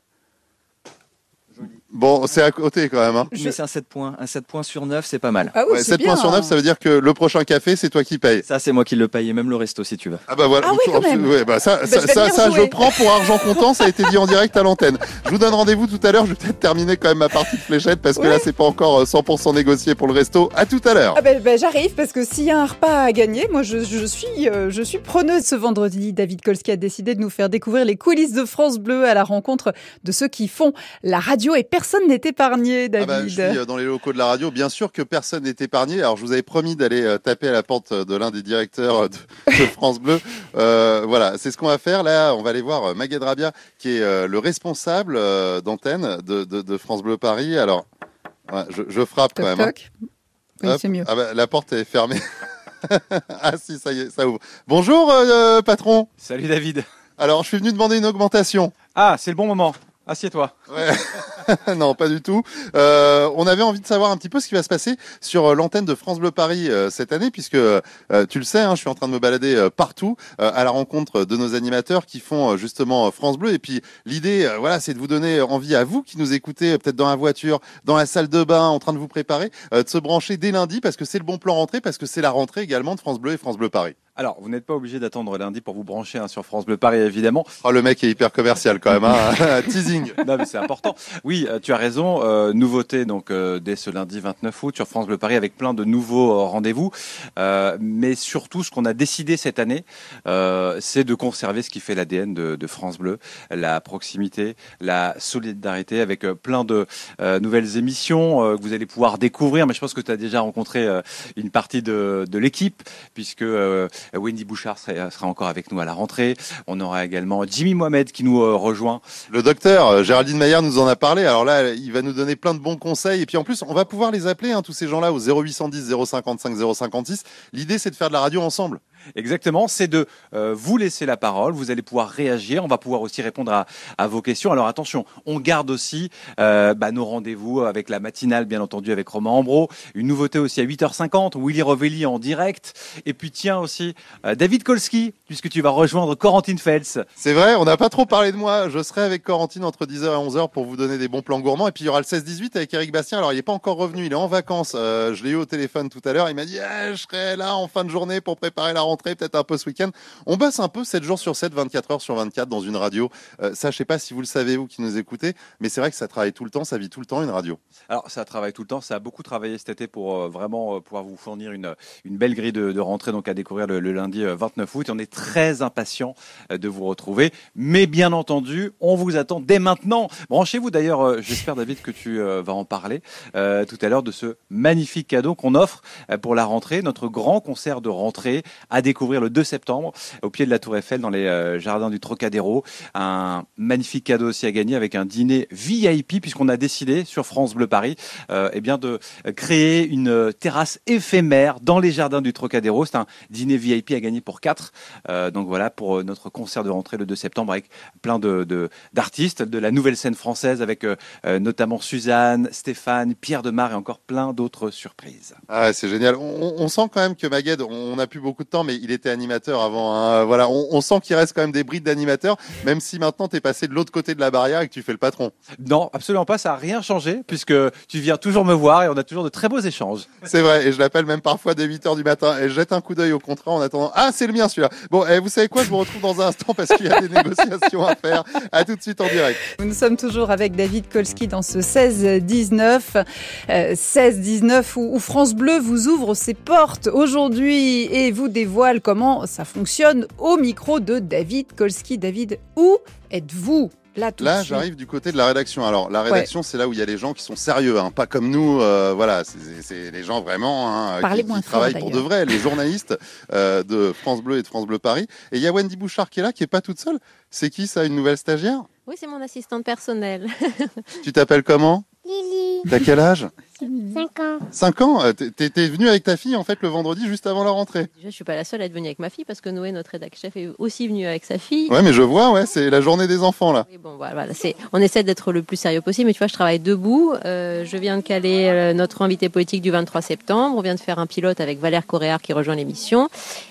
Bon, c'est à côté quand même. Hein. Mais c'est un 7 points. Un 7 points sur 9, c'est pas mal. Ah oui, Ouais, c'est 7 bien. points sur 9, ça veut dire que le prochain café, c'est toi qui payes. Ça, c'est moi qui le paye, et même le resto si tu veux. Ah bah voilà, Ah oui, quand même. Ouais, bah ça, Bah, ça, je ça, je prends pour argent comptant, ça a été dit en direct à l'antenne. Je vous donne rendez-vous tout à l'heure, je vais peut-être terminer quand même ma partie de fléchette parce que Ouais. là c'est pas encore euh, 100% négocié pour le resto. À tout à l'heure. Ah ben, ben, j'arrive parce que s'il y a un repas à gagner, moi je, je suis euh, je suis preneuse ce vendredi. David Kolski a décidé de nous faire découvrir les coulisses de France Bleu à la rencontre de ceux qui font la radio et personne n'est épargné, Ah David. bah, je suis euh, dans les locaux de la radio. Bien sûr que personne n'est épargné. Alors, je vous avais promis d'aller euh, taper à la porte de l'un des directeurs euh, de, de France Bleu. Euh, voilà, c'est ce qu'on va faire. Là, on va aller voir Maguette Rabia, qui est le responsable d'antenne de, de- de France Bleu Paris. Alors, je, je frappe quand même. hein. toc. Oui, c'est mieux. Ah bah, la porte est fermée. ah si, ça y est, ça ouvre. Bonjour, euh, patron. Salut David. Alors, je suis venu demander une augmentation. Ah, c'est le bon moment. Assieds-toi. Ouais. non, pas du tout. Euh, on avait envie de savoir un petit peu ce qui va se passer sur euh, l'antenne de France Bleu Paris euh, cette année, puisque euh, tu le sais, hein, je suis en train de me balader partout à la rencontre de nos animateurs qui font justement France Bleu. Et puis l'idée, voilà, c'est de vous donner envie à vous qui nous écoutez, peut-être dans la voiture, dans la salle de bain, en train de vous préparer, de se brancher dès lundi, parce que c'est le bon plan rentrée, parce que c'est la rentrée également de France Bleu et France Bleu Paris. Alors, vous n'êtes pas obligé d'attendre lundi pour vous brancher hein, sur France Bleu Paris, évidemment. Oh, le mec est hyper commercial quand même, hein. teasing. Non, mais c'est important. Oui, euh, tu as raison. Euh, nouveauté donc euh, dès ce lundi 29 août sur France Bleu Paris avec plein de nouveaux rendez-vous. Mais surtout, ce qu'on a décidé cette année, c'est de conserver ce qui fait l'ADN de, France Bleu, la proximité, la solidarité, avec plein de nouvelles émissions que vous allez pouvoir découvrir. Mais je pense que tu as déjà rencontré une partie de, l'équipe, puisque Wendy Bouchard sera, sera encore avec nous à la rentrée. On aura également Jimmy Mohamed qui nous rejoint. Le docteur, Géraldine Maillard nous en a parlé. Alors là, il va nous donner plein de bons conseils. Et puis en plus, on va pouvoir les appeler, hein, tous ces gens-là, au 0810 055 056. L'idée, c'est de faire de la radio ensemble. Exactement, c'est de euh, vous laisser la parole, vous allez pouvoir réagir, on va pouvoir aussi répondre à, vos questions. Alors attention, on garde aussi euh, bah, nos rendez-vous avec la matinale, bien entendu, avec Romain Ambro, une nouveauté aussi à 8h50, Willy Rovelli en direct, et puis tiens aussi euh, David Kolski, puisque tu vas rejoindre Corentine Fels. C'est vrai, on n'a pas trop parlé de moi. Je serai avec Corentine entre 10h et 11h pour vous donner des bons plans gourmands. Et puis il y aura le 16-18 avec Eric Bastien. Alors il n'est pas encore revenu, il est en vacances. Je l'ai eu au téléphone tout à l'heure. Il m'a dit Ah, je serai là en fin de journée pour préparer la rentrée, peut-être un peu ce week-end. On bosse un peu 7 jours sur 7, 24 heures sur 24 dans une radio. Euh, ça, sais pas si vous le savez, vous qui nous écoutez, mais c'est vrai que ça travaille tout le temps, ça vit tout le temps une radio. Alors ça travaille tout le temps, ça a beaucoup travaillé cet été pour euh, vraiment euh, pouvoir vous fournir une, une belle grille de, rentrée donc à découvrir le, lundi euh, 29 août. Et on est très impatient euh, de vous retrouver, mais bien entendu, on vous attend dès maintenant. Branchez-vous d'ailleurs, euh, j'espère David que tu euh, vas en parler euh, tout à l'heure de ce magnifique cadeau qu'on offre euh, pour la rentrée, notre grand concert de rentrée à découvrir le 2 septembre au pied de la Tour Eiffel dans les euh, jardins du Trocadéro. Un magnifique cadeau aussi à gagner avec un dîner VIP puisqu'on a décidé sur France Bleu Paris euh, eh bien de créer une terrasse éphémère dans les jardins du Trocadéro. C'est un dîner VIP à gagner pour quatre. Euh, donc voilà pour euh, notre concert de rentrée le 2 septembre avec plein d'artistes de, la nouvelle scène française avec euh, notamment Suzanne, Stéphane, Pierre Demar et encore plein d'autres surprises. Ah, c'est génial. On, on sent quand même que Magued, on n'a plus beaucoup de temps, mais il était animateur avant. hein. Voilà, on, on sent qu'il reste quand même des brides d'animateur, même si maintenant tu es passé de l'autre côté de la barrière et que tu fais le patron. Non, absolument pas, ça n'a rien changé puisque tu viens toujours me voir et on a toujours de très beaux échanges. C'est vrai, et je l'appelle même parfois dès 8 heures du matin et je jette un coup d'œil au contrat en attendant. Ah, c'est le mien celui-là. Bon, et vous savez quoi, je vous retrouve dans un instant parce qu'il y a des négociations à faire. À tout de suite en direct. Nous sommes toujours avec David Kolski dans ce 16-19. Euh, 16-19 où, où France Bleu vous ouvre ses portes aujourd'hui et vous dévoile comment ça fonctionne au micro de David Kolski. David, où êtes-vous? Là, tout de Là, j'arrive du côté de la rédaction. Alors, la rédaction, c'est là où il y a les gens qui sont sérieux, hein, pas comme nous. euh, voilà, c'est- les gens vraiment hein, Parlez qui, travaillent pour de vrai, les journalistes euh, de France Bleu et de France Bleu Paris. Et il y a Wendy Bouchard qui est là, qui est pas toute seule. C'est qui ça, une nouvelle stagiaire? Oui, c'est mon assistante personnelle. Tu t'appelles comment? Lily. T'as quel âge? 5 ans. 5 ans euh, T'es t'es venu avec ta fille en fait le vendredi juste avant la rentrée Déjà, je suis pas la seule à être venue avec ma fille parce que Noé, notre rédac chef, est aussi venu avec sa fille. Ouais, mais je vois, ouais, c'est la journée des enfants là. Bon, voilà, voilà, c'est, on essaie d'être le plus sérieux possible, mais tu vois, je travaille debout. Euh, je viens de caler euh, notre invité politique du 23 septembre. On vient de faire un pilote avec Valère Coréard qui rejoint l'émission.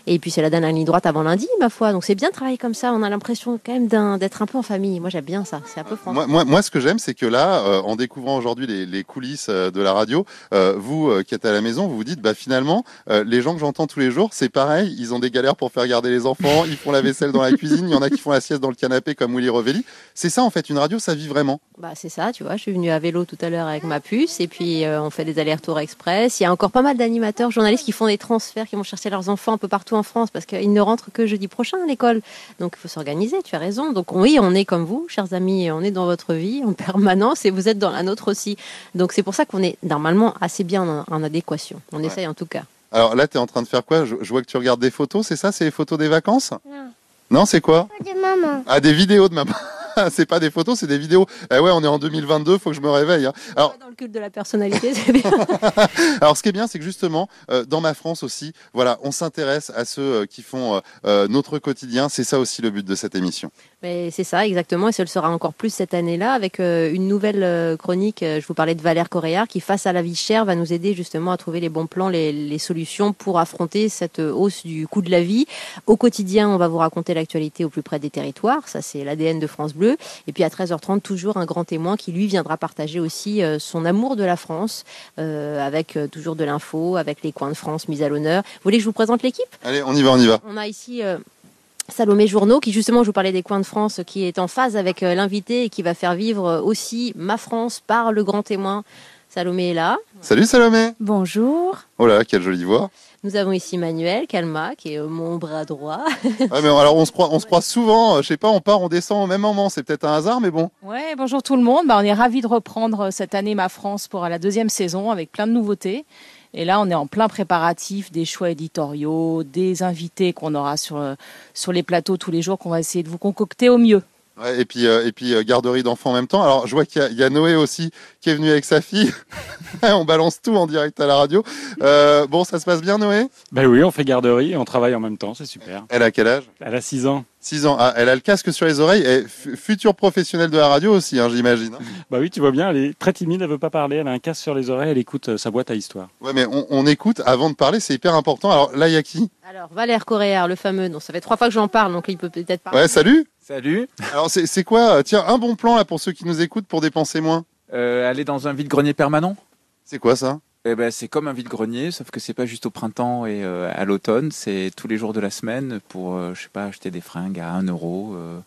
Et puis, c'est la dernière ligne droite avant lundi, ma foi. Donc, c'est bien de travailler comme ça. On a l'impression quand même d'un- d'être un peu en famille. Moi, j'aime bien ça. C'est un peu français. Moi, moi, moi, ce que j'aime, c'est que là, euh, en découvrant aujourd'hui les, les coulisses euh, de la radio, euh, vous euh, qui êtes à la maison, vous vous dites, bah finalement, euh, les gens que j'entends tous les jours, c'est pareil, ils ont des galères pour faire garder les enfants, ils font la vaisselle dans la cuisine, il y en a qui font la sieste dans le canapé comme Willy Revelli. C'est ça, en fait, une radio, ça vit vraiment. Bah, c'est ça, tu vois. Je suis venue à vélo tout à l'heure avec ma puce et puis on fait des allers-retours express. Il y a encore pas mal d'animateurs, journalistes qui font des transferts, qui vont chercher leurs enfants un peu partout en France parce qu'ils ne rentrent que jeudi prochain à l'école. Donc il faut s'organiser, tu as raison. Donc oui, on est comme vous, chers amis, on est dans votre vie en permanence et vous êtes dans la nôtre aussi. Donc c'est pour ça qu'on est normalement assez bien en, en adéquation. On essaye en tout cas. Alors là, tu es en train de faire quoi? Je, je vois que tu regardes des photos, c'est ça? C'est les photos des vacances? Non. Non, c'est quoi? De maman. Ah, des vidéos de maman. c'est pas des photos, c'est des vidéos. Eh ouais, on est en 2022, faut que je me réveille. hein. Alors, Dans le culte de la personnalité, c'est bien. Alors, ce qui est bien, c'est que justement, euh, dans ma France aussi, voilà, on s'intéresse à ceux euh, qui font euh, notre quotidien. C'est ça aussi le but de cette émission. Mais c'est ça, exactement, et ce le sera encore plus cette année-là avec une nouvelle chronique. je vous parlais de Valère Coréard qui, face à la vie chère, va nous aider justement à trouver les bons plans, les, les solutions pour affronter cette hausse du coût de la vie. Au quotidien, on va vous raconter l'actualité au plus près des territoires. Ça, c'est l'ADN de France Bleu. Et puis à 13h30, toujours un grand témoin qui, lui, viendra partager aussi euh, son amour de la France euh, avec euh, toujours de l'info, avec les coins de France mis à l'honneur. Vous voulez que je vous présente l'équipe? Allez, on y va, on y va. on a ici euh, Salomé Journeau, qui justement, je vous parlais des coins de France, qui est en phase avec l'invité et qui va faire vivre aussi ma France par le grand témoin. Salomé est là. Salut Salomé. Bonjour. Oh là, quelle jolie voix. Nous avons ici Manuel Calma, qui est euh, mon bras droit. Ouais, mais alors on se croit, on se croit souvent. euh, Je sais pas, on part, on descend au même moment. C'est peut-être un hasard, mais bon. Ouais, bonjour tout le monde. Bah, on est ravis de reprendre euh, cette année Ma France pour la deuxième saison avec plein de nouveautés. Et là, on est en plein préparatif des choix éditoriaux, des invités qu'on aura sur, euh, sur les plateaux tous les jours qu'on va essayer de vous concocter au mieux. Ouais, et puis, euh, et puis euh, garderie d'enfants en même temps. Alors, je vois qu'il y, y a Noé aussi qui est venu avec sa fille. on balance tout en direct à la radio. Euh, bon, ça se passe bien, Noé? Ben oui, on fait garderie et on travaille en même temps, c'est super. Elle a quel âge? Elle a 6 ans. 6 ans. Ah, elle a le casque sur les oreilles. Et fu- future professionnelle de la radio aussi, hein, j'imagine. Bah oui, tu vois bien, elle est très timide, elle veut pas parler, elle a un casque sur les oreilles, elle écoute euh, sa boîte à histoire. Ouais, mais on, on écoute avant de parler, c'est hyper important. Alors là, il y a qui? Alors, Valère Coréard, le fameux, donc ça fait trois fois que j'en parle, donc il peut peut-être parler. Ouais, salut Salut. Alors, c'est c'est quoi euh, Tiens, un bon plan là pour ceux qui nous écoutent pour dépenser moins? Euh, aller dans un vide-grenier permanent? C'est quoi ça? Eh ben, c'est comme un vide-grenier, sauf que c'est pas juste au printemps et euh, à l'automne, c'est tous les jours de la semaine pour, euh, je sais pas, acheter des fringues à 1 euro. euh,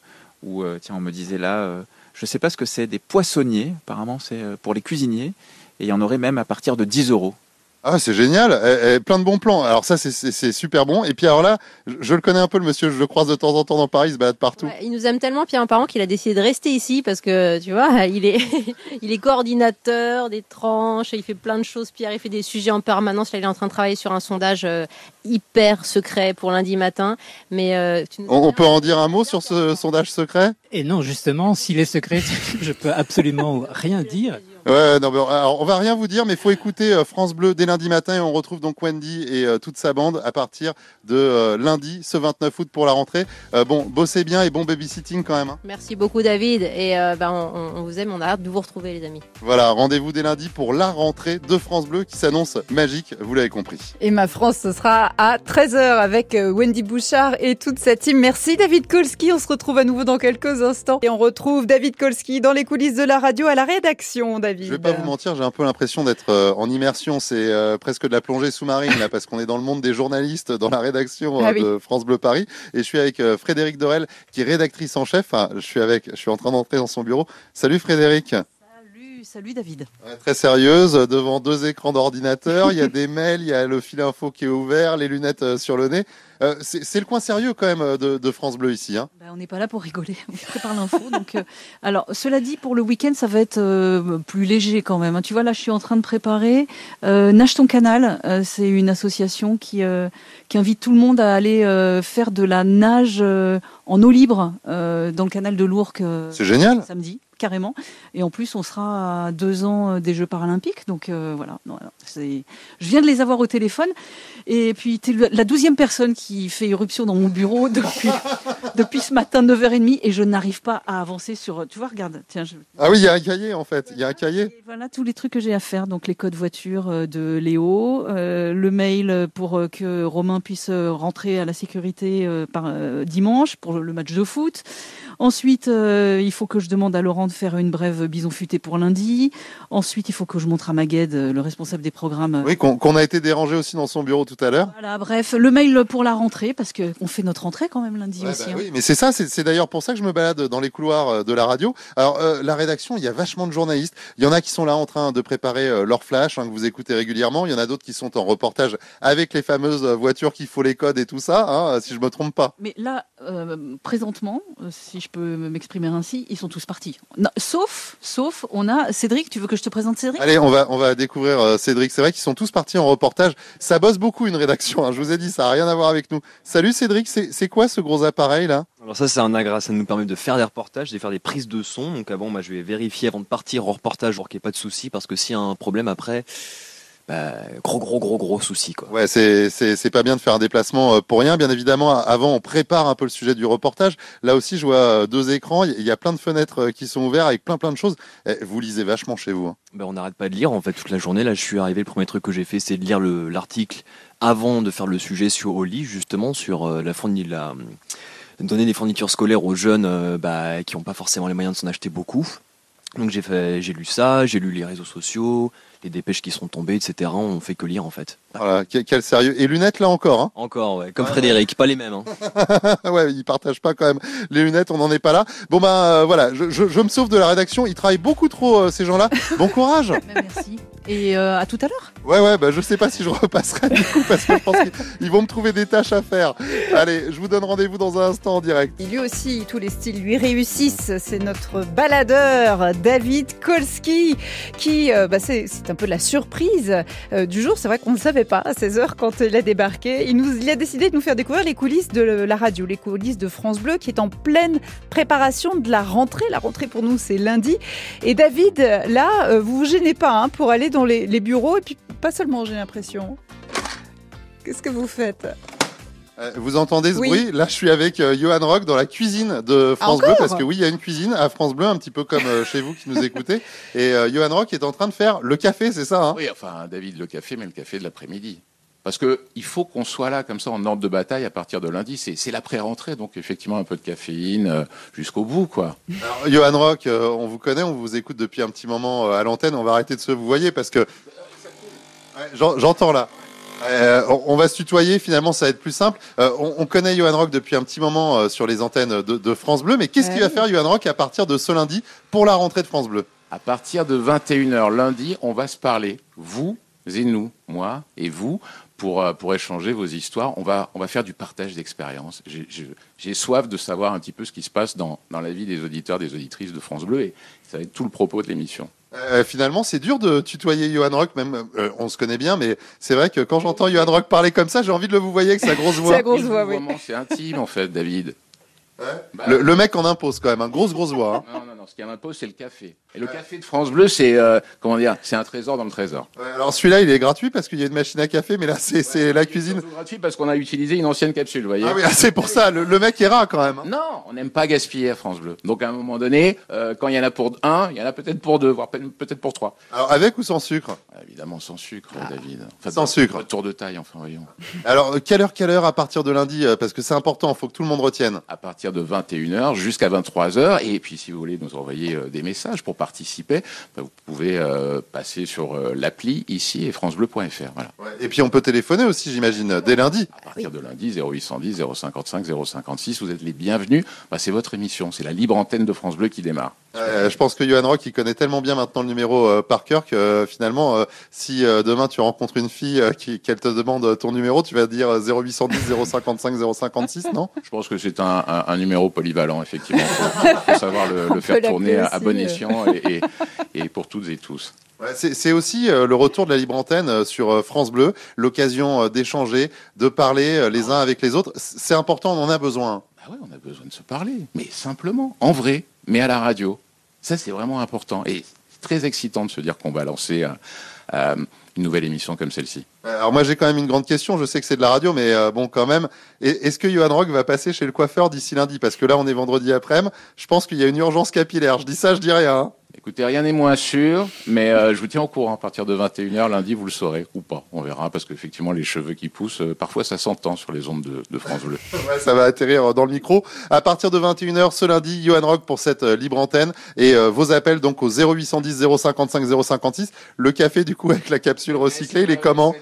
ou, tiens, on me disait là, je sais pas ce que c'est, des poissonniers, apparemment c'est pour les cuisiniers, et il y en aurait même à partir de 10 euros. Ah, c'est génial, Eh, eh, plein de bons plans. Alors ça, c'est- c'est c'est super bon. Et puis alors là, je, je le connais un peu, le monsieur, je le croise de temps en temps dans Paris, il se balade partout. Ouais, il nous aime tellement, Pierre, un parent, qu'il a décidé de rester ici parce que, tu vois, il est, il est coordinateur des tranches, il fait plein de choses. Pierre, il fait des sujets en permanence. Là, il est en train de travailler sur un sondage euh, hyper secret pour lundi matin. Mais euh, tu nous- On, on peut en dire un mot sur ce sondage secret? Et non, justement, s'il est secret, je peux absolument rien dire. Ouais, non, mais alors, on va rien vous dire, mais il faut écouter euh, France Bleu dès lundi matin et on retrouve donc Wendy et euh, toute sa bande à partir de euh, lundi, ce 29 août pour la rentrée. Euh, bon, bossez bien et bon babysitting quand même. hein. Merci beaucoup, David. Et euh, ben, on, vous aime, on a hâte de vous retrouver, les amis. Voilà, rendez-vous dès lundi pour la rentrée de France Bleu qui s'annonce magique, vous l'avez compris. Et ma France, ce sera à 13h avec Wendy Bouchard et toute sa team. Merci David Kolski. On se retrouve à nouveau dans quelques instants. Et on retrouve David Kolski dans les coulisses de la radio à la rédaction, David. Je vais pas vous mentir, j'ai un peu l'impression d'être euh, en immersion. C'est euh, presque de la plongée sous-marine là, parce qu'on est dans le monde des journalistes, dans la rédaction Ah oui. de France Bleu Paris. Et je suis avec euh, Frédéric Dorel, qui est rédactrice en chef. Enfin, je suis avec, je suis en train d'entrer dans son bureau. Salut Frédéric. Salut, salut David. Ouais, Très sérieuse, devant deux écrans d'ordinateur. Il y a des mails, il y a le fil info qui est ouvert, les lunettes euh, sur le nez. Euh, c'est le coin sérieux quand même euh, de, de France Bleu ici. Hein. Ben, on n'est pas là pour rigoler, on prépare l'info. Donc, euh, alors, cela dit, pour le week-end, ça va être euh, plus léger quand même. hein. Tu vois, là, je suis en train de préparer Nage ton canal. C'est une association qui, qui invite tout le monde à aller faire de la nage en eau libre dans le canal de l'Ourcq. euh, C'est génial. Samedi. Carrément. Et en plus, on sera à deux ans euh, des Jeux paralympiques. Donc euh, voilà, Non, je viens de les avoir au téléphone. Et puis, tu es la douzième personne qui fait irruption dans mon bureau depuis, depuis ce matin, 9h30. Et je n'arrive pas à avancer sur... Tu vois, regarde, tiens, je, Ah oui, il y a un cahier en fait. Il y a un cahier. voilà tous les trucs que j'ai à faire. Donc les codes voiture euh, de Léo, euh, le mail pour que Romain puisse rentrer à la sécurité euh, par dimanche pour le match de foot. Ensuite, euh, il faut que je demande à Laurent de faire une brève bison futé pour lundi. Ensuite, il faut que je montre à Magued, euh, le responsable des programmes. Oui, qu'on qu'on a été dérangé aussi dans son bureau tout à l'heure. Voilà, bref, le mail pour la rentrée parce que on fait notre rentrée quand même lundi Ouais, aussi. bah hein. oui, mais c'est ça, c'est d'ailleurs pour ça que je me balade dans les couloirs euh, de la radio. Alors, euh, la rédaction, il y a vachement de journalistes. Il y en a qui sont là en train de préparer euh, leur flash, hein, que vous écoutez régulièrement. Il y en a d'autres qui sont en reportage avec les fameuses voitures qui font les codes et tout ça, hein, si je me trompe pas. Mais là, présentement, si je peux m'exprimer ainsi, ils sont tous partis. Non, sauf, sauf, on a Cédric. Tu veux que je te présente Cédric? Allez, on va, on va découvrir euh, Cédric. C'est vrai qu'ils sont tous partis en reportage. Ça bosse beaucoup une rédaction. hein, je vous ai dit, ça n'a rien à voir avec nous. Salut Cédric, c'est quoi ce gros appareil là? Alors ça c'est un agra, ça nous permet de faire des reportages, de faire des prises de son. Donc avant, moi, je vais vérifier avant de partir au reportage pour qu'il n'y ait pas de soucis, parce que s'il y a un problème après, bah, gros gros gros gros souci quoi. Ouais, c'est c'est c'est pas bien de faire un déplacement euh, pour rien. Bien évidemment, avant on prépare un peu le sujet du reportage. Là aussi, je vois euh, deux écrans. Il y a plein de fenêtres euh, qui sont ouvertes avec plein plein de choses. Eh, Vous lisez vachement chez vous. hein. Ben, on n'arrête pas de lire en fait toute la journée. Là, je suis arrivé. Le premier truc que j'ai fait, c'est de lire le- l'article avant de faire le sujet sur Oli, justement sur euh, la fourni la donner des fournitures scolaires aux jeunes euh, bah, qui n'ont pas forcément les moyens de s'en acheter beaucoup. Donc j'ai fait, j'ai lu ça, j'ai lu les réseaux sociaux, les dépêches qui sont tombées, etc. On fait que lire en fait. Voilà, quel, quel sérieux. Et lunettes là encore. Hein. Encore, ouais, comme Frédéric, pas les mêmes. Hein. ouais, ils partagent pas quand même les lunettes. On n'en est pas là. Bon ben euh, voilà, je, je, je me sauve de la rédaction. Ils travaillent beaucoup trop euh, ces gens-là. Bon courage. Merci. Et euh, à tout à l'heure. Ouais, ouais, bah, je sais pas si je repasserai du coup parce que je pense qu'ils vont me trouver des tâches à faire. Allez, je vous donne rendez-vous dans un instant en direct. Et lui aussi, tous les styles lui réussissent. C'est notre baladeur, David Kolski, qui, euh, bah, c'est c'est un peu la surprise euh, du jour. C'est vrai qu'on ne savait pas à 16h quand il a débarqué. Il, nous, a décidé de nous faire découvrir les coulisses de la radio, les coulisses de France Bleu, qui est en pleine préparation de la rentrée. La rentrée pour nous, c'est lundi. Et David, là, euh, vous vous gênez pas hein, pour aller dans les, bureaux, et puis pas seulement, j'ai l'impression. Qu'est-ce que vous faites? Vous entendez ce Oui. bruit? Là, je suis avec euh, Johan Rock dans la cuisine de France Encore Bleu parce que oui, il y a une cuisine à France Bleu, un petit peu comme euh, chez vous qui nous écoutez. Et euh, Johan Rock est en train de faire le café, c'est ça hein? Oui, enfin, David, le café, mais le café de l'après-midi. Parce que il faut qu'on soit là comme ça en ordre de bataille à partir de lundi. C'est l'après-rentrée, donc effectivement un peu de caféine euh, jusqu'au bout, quoi. Alors, Johan Rock, euh, on vous connaît, on vous écoute depuis un petit moment euh, à l'antenne. On va arrêter de se vous voyez parce que Ouais, j'entends là. Euh, on, va se tutoyer, finalement, ça va être plus simple. Euh, on, on connaît Johan Rock depuis un petit moment euh, sur les antennes de, de France Bleu, mais qu'est-ce qu'il va faire Johan Rock à partir de ce lundi pour la rentrée de France Bleu? À partir de 21h lundi, on va se parler, vous et nous, moi et vous, pour, euh, pour échanger vos histoires. On va, on va faire du partage d'expériences. J'ai soif de savoir un petit peu ce qui se passe dans, dans la vie des auditeurs, des auditrices de France Bleu, et ça va être tout le propos de l'émission. Euh, finalement, c'est dur de tutoyer Johan Rock, même euh, on se connaît bien, mais c'est vrai que quand j'entends Johan Rock parler comme ça, j'ai envie de le vous voyer avec sa grosse voix. grosse voix, oui. C'est intime, en fait, David. Bah, Le, le mec en impose quand même, un grosse grosse voix. hein. Non, non, non, ce qui impose, c'est le café. Et le café de France Bleu, c'est euh, comment dire, c'est un trésor dans le trésor. Ouais, alors celui-là, il est gratuit parce qu'il y a une machine à café, mais là, c'est la cuisine. C'est gratuit parce qu'on a utilisé une ancienne capsule, vous voyez. Ah oui, ah, c'est pour ça, le, le mec est rare quand même. hein. Non, on n'aime pas gaspiller à France Bleu. Donc à un moment donné, euh, quand il y en a pour un, il y en a peut-être pour deux, voire peut- peut-être pour trois. Alors avec ou sans sucre? Ah, Évidemment sans sucre, Ah. David. Enfin, Sans sucre. tour de taille, enfin voyons. Alors, euh, quelle heure, quelle heure à partir de lundi Parce que c'est important, il faut que tout le monde retienne. À partir de 21h jusqu'à 23h. Et puis si vous voulez nous envoyer euh, des messages pour participer, bah, vous pouvez euh, passer sur euh, l'appli ici et francebleu.fr. Voilà. Et puis on peut téléphoner aussi, j'imagine, dès lundi. À partir de lundi, 0810 055 056, vous êtes les bienvenus. Bah, c'est votre émission, c'est la libre antenne de France Bleu qui démarre. Euh, je pense que Johan Rock, il connaît tellement bien maintenant le numéro euh, par cœur que euh, finalement, euh, si euh, demain tu rencontres une fille euh, qui qu'elle te demande ton numéro, tu vas dire euh, 0810 055 056, non? Je pense que c'est un, un- un numéro polyvalent, effectivement. Il faut, faut savoir le, faire tourner à, bon euh. escient et, et- et pour toutes et tous. C'est aussi le retour de la libre antenne sur France Bleu, l'occasion d'échanger, de parler les uns avec les autres. C'est important, on en a besoin. Ah ouais, on a besoin de se parler, mais simplement, en vrai, mais à la radio. Ça, c'est vraiment important. Et très excitant de se dire qu'on va lancer euh, une nouvelle émission comme celle-ci. Alors moi j'ai quand même une grande question, je sais que c'est de la radio, mais euh, bon quand même, est-ce que Johan Rock va passer chez le coiffeur d'ici lundi? Parce que là on est vendredi après-midi, je pense qu'il y a une urgence capillaire, je dis ça, je dis rien. Hein. Écoutez, rien n'est moins sûr, mais euh, je vous tiens au courant. À partir de 21h, lundi, vous le saurez ou pas. On verra, parce qu'effectivement, les cheveux qui poussent, euh, parfois ça s'entend sur les ondes de, de France Bleu. ouais, ça va atterrir dans le micro. À partir de 21h ce lundi, Johan Rock pour cette euh, libre antenne. Et vos appels donc au 0810 055 056. Le café, du coup, avec la capsule recyclée, il est comment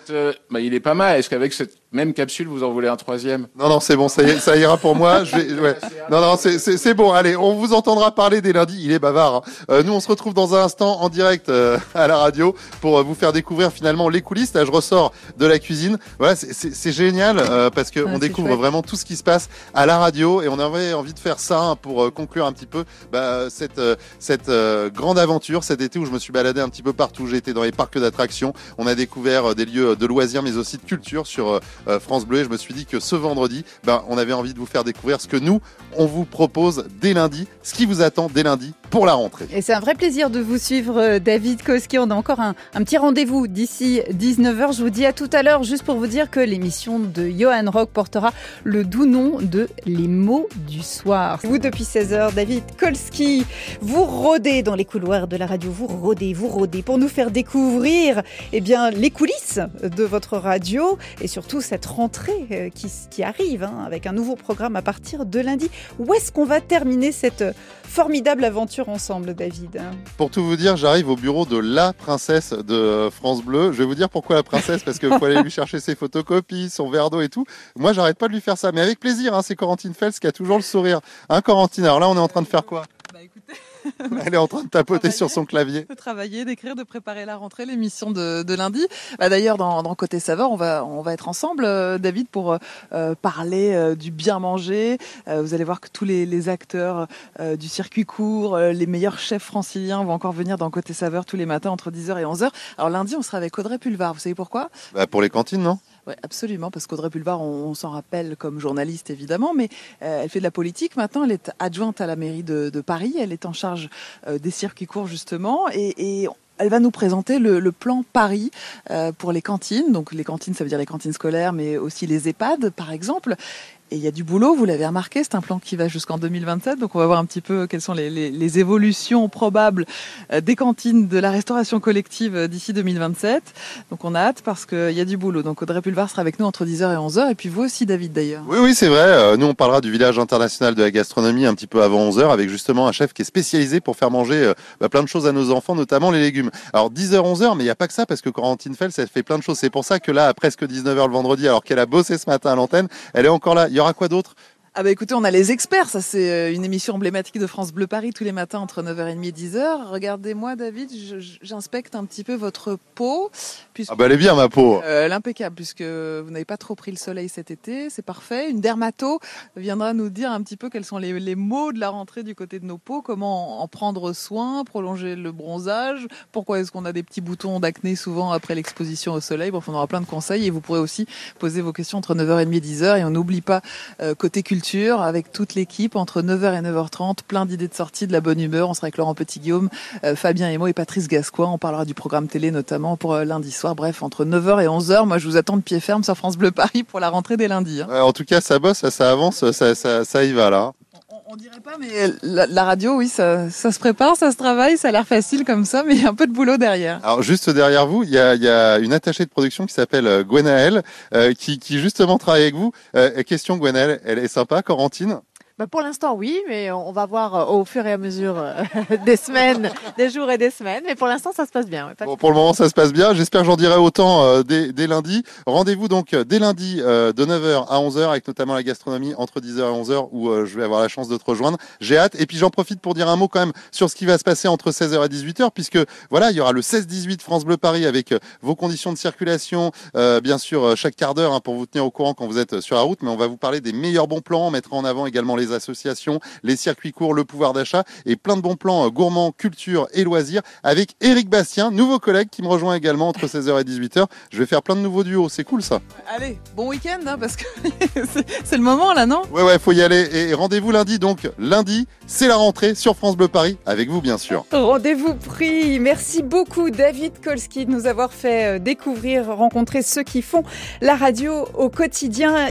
bah, Il est pas mal. Est-ce qu'avec cette même capsule, vous en voulez un troisième? Non, non, c'est bon, ça, y, ça ira pour moi. Je vais, ouais. Non, non, c'est bon. Allez, on vous entendra parler dès lundi. Il est bavard. Hein. Euh, nous, on se retrouve dans un instant en direct euh, à la radio pour euh, vous faire découvrir finalement les coulisses. Là, je ressors de la cuisine. Voilà, c'est génial euh, parce qu'on découvre vraiment tout ce qui se passe à la radio et on avait envie de faire ça hein, pour conclure un petit peu bah, cette, cette grande aventure cet été où je me suis baladé un petit peu partout. J'ai été dans les parcs d'attractions. On a découvert des lieux de loisirs, mais aussi de culture sur euh, France Bleu et je me suis dit que ce vendredi, ben, on avait envie de vous faire découvrir ce que nous, on vous propose dès lundi, ce qui vous attend dès lundi pour la rentrée. Et c'est un vrai plaisir de vous suivre, euh, David Koski. On a encore un, petit rendez-vous d'ici 19h. Je vous dis à tout à l'heure, juste pour vous dire que l'émission de Johan Rock portera le doux nom de Les mots du soir. Vous, depuis 16h, David Kolski, vous rôdez dans les couloirs de la radio, vous rôdez, vous rôdez pour nous faire découvrir eh bien, les coulisses de votre radio et surtout cette rentrée euh, qui, arrive hein, avec un nouveau programme à partir de lundi. Où est-ce qu'on va terminer cette formidable aventure ensemble, David Pour tout vous dire, j'arrive au bureau de la princesse de France Bleu. Je vais vous dire pourquoi la princesse, parce qu'il faut aller lui chercher ses photocopies, son verre d'eau et tout. Moi, j'arrête pas de lui faire ça, mais avec plaisir. Hein, c'est Corentine Fels qui a toujours le sourire. Hein, Corentine Alors là, on est en train de faire quoi? Elle est en train de tapoter sur son clavier. De travailler, d'écrire, de préparer la rentrée, l'émission de, de, lundi. Bah, D'ailleurs, dans, dans, Côté Saveur, on va, on va être ensemble, euh, David, pour euh, parler euh, du bien manger. Vous allez voir que tous les, les acteurs du circuit court, les meilleurs chefs franciliens vont encore venir dans Côté Saveur tous les matins entre 10h et 11h. Alors lundi, on sera avec Audrey Pulvar. Vous savez pourquoi? Bah, Pour les cantines, non? Oui, absolument, parce qu'Audrey Pulvar, on, s'en rappelle comme journaliste évidemment, mais euh, elle fait de la politique maintenant. Elle est adjointe à la mairie de, Paris. Elle est en charge euh, des circuits courts justement, et, elle va nous présenter le, le plan Paris euh, pour les cantines. Donc les cantines, ça veut dire les cantines scolaires, mais aussi les EHPAD, par exemple. Et il y a du boulot, vous l'avez remarqué, c'est un plan qui va jusqu'en 2027, donc on va voir un petit peu quelles sont les, évolutions probables euh, des cantines de la restauration collective euh, d'ici 2027. Donc on a hâte parce qu'il y a du boulot. Donc Audrey Pulvar sera avec nous entre 10h et 11h, et puis vous aussi David d'ailleurs. Oui, oui, c'est vrai. Euh, nous on parlera du village international de la gastronomie un petit peu avant 11h, avec justement un chef qui est spécialisé pour faire manger bah, plein de choses à nos enfants, notamment les légumes. Alors 10h, 11h, mais il n'y a pas que ça, parce que Corentine Fels, elle fait plein de choses. C'est pour ça que là, à presque 19h le vendredi, alors qu'elle a bossé ce matin à l'antenne, elle est encore là. Y aura quoi d'autre? Ah bah écoutez, on a les experts, ça c'est une émission emblématique de France Bleu Paris tous les matins entre 9h30 et 10h. Regardez-moi David, j'inspecte un petit peu votre peau. Puisque, ah bah elle est bien ma peau. Euh, L'impeccable, puisque vous n'avez pas trop pris le soleil cet été, c'est parfait. Une dermato viendra nous dire un petit peu quels sont les, les mots de la rentrée du côté de nos peaux, comment en prendre soin, prolonger le bronzage, pourquoi est-ce qu'on a des petits boutons d'acné souvent après l'exposition au soleil. Bon, on aura plein de conseils et vous pourrez aussi poser vos questions entre 9h30 et 10h et on n'oublie pas euh, côté culture avec toute l'équipe entre 9h et 9h30, plein d'idées de sortie, de la bonne humeur. On sera avec Laurent Petit-Guillaume, euh, Fabien Emo et Patrice Gascois. On parlera du programme télé notamment pour euh, lundi soir. Bref, entre 9h et 11h, moi je vous attends de pied ferme sur France Bleu Paris pour la rentrée des lundis. Hein. En tout cas, ça bosse, ça, ça avance, ça, ça, y va là. On dirait pas, mais la, radio, oui, ça, se prépare, ça se travaille, ça a l'air facile comme ça, mais il y a un peu de boulot derrière. Alors juste derrière vous, il y a, une attachée de production qui s'appelle euh, Gwenaëlle, euh, qui, qui justement travaille avec vous. Euh, question Gwenaëlle, elle est sympa, Corentine? Bah pour l'instant, oui, mais on va voir au fur et à mesure des semaines, des jours et des semaines. Mais pour l'instant, ça se passe bien. Pour le moment, ça se passe bien. J'espère que j'en dirai autant euh, dès, lundi. Rendez-vous donc dès lundi euh, de 9h à 11h avec notamment la gastronomie entre 10h et 11h où euh, je vais avoir la chance de te rejoindre. J'ai hâte. Et puis j'en profite pour dire un mot quand même sur ce qui va se passer entre 16h et 18h puisque voilà, il y aura le 16-18 France Bleu Paris avec vos conditions de circulation, bien sûr chaque quart d'heure hein, pour vous tenir au courant quand vous êtes sur la route. Mais on va vous parler des meilleurs bons plans, on mettra en avant également les les associations, les circuits courts, le pouvoir d'achat et plein de bons plans euh, gourmands, culture et loisirs avec Eric Bastien, nouveau collègue qui me rejoint également entre 16h et 18h. Je vais faire plein de nouveaux duos, c'est cool ça. Allez, bon week-end, hein, parce que c'est- le moment là, non? Ouais, ouais, faut y aller. Et rendez-vous lundi, donc lundi, c'est la rentrée sur France Bleu Paris, avec vous bien sûr. Rendez-vous pris. Merci beaucoup David Kolski de nous avoir fait euh, découvrir, rencontrer ceux qui font la radio au quotidien.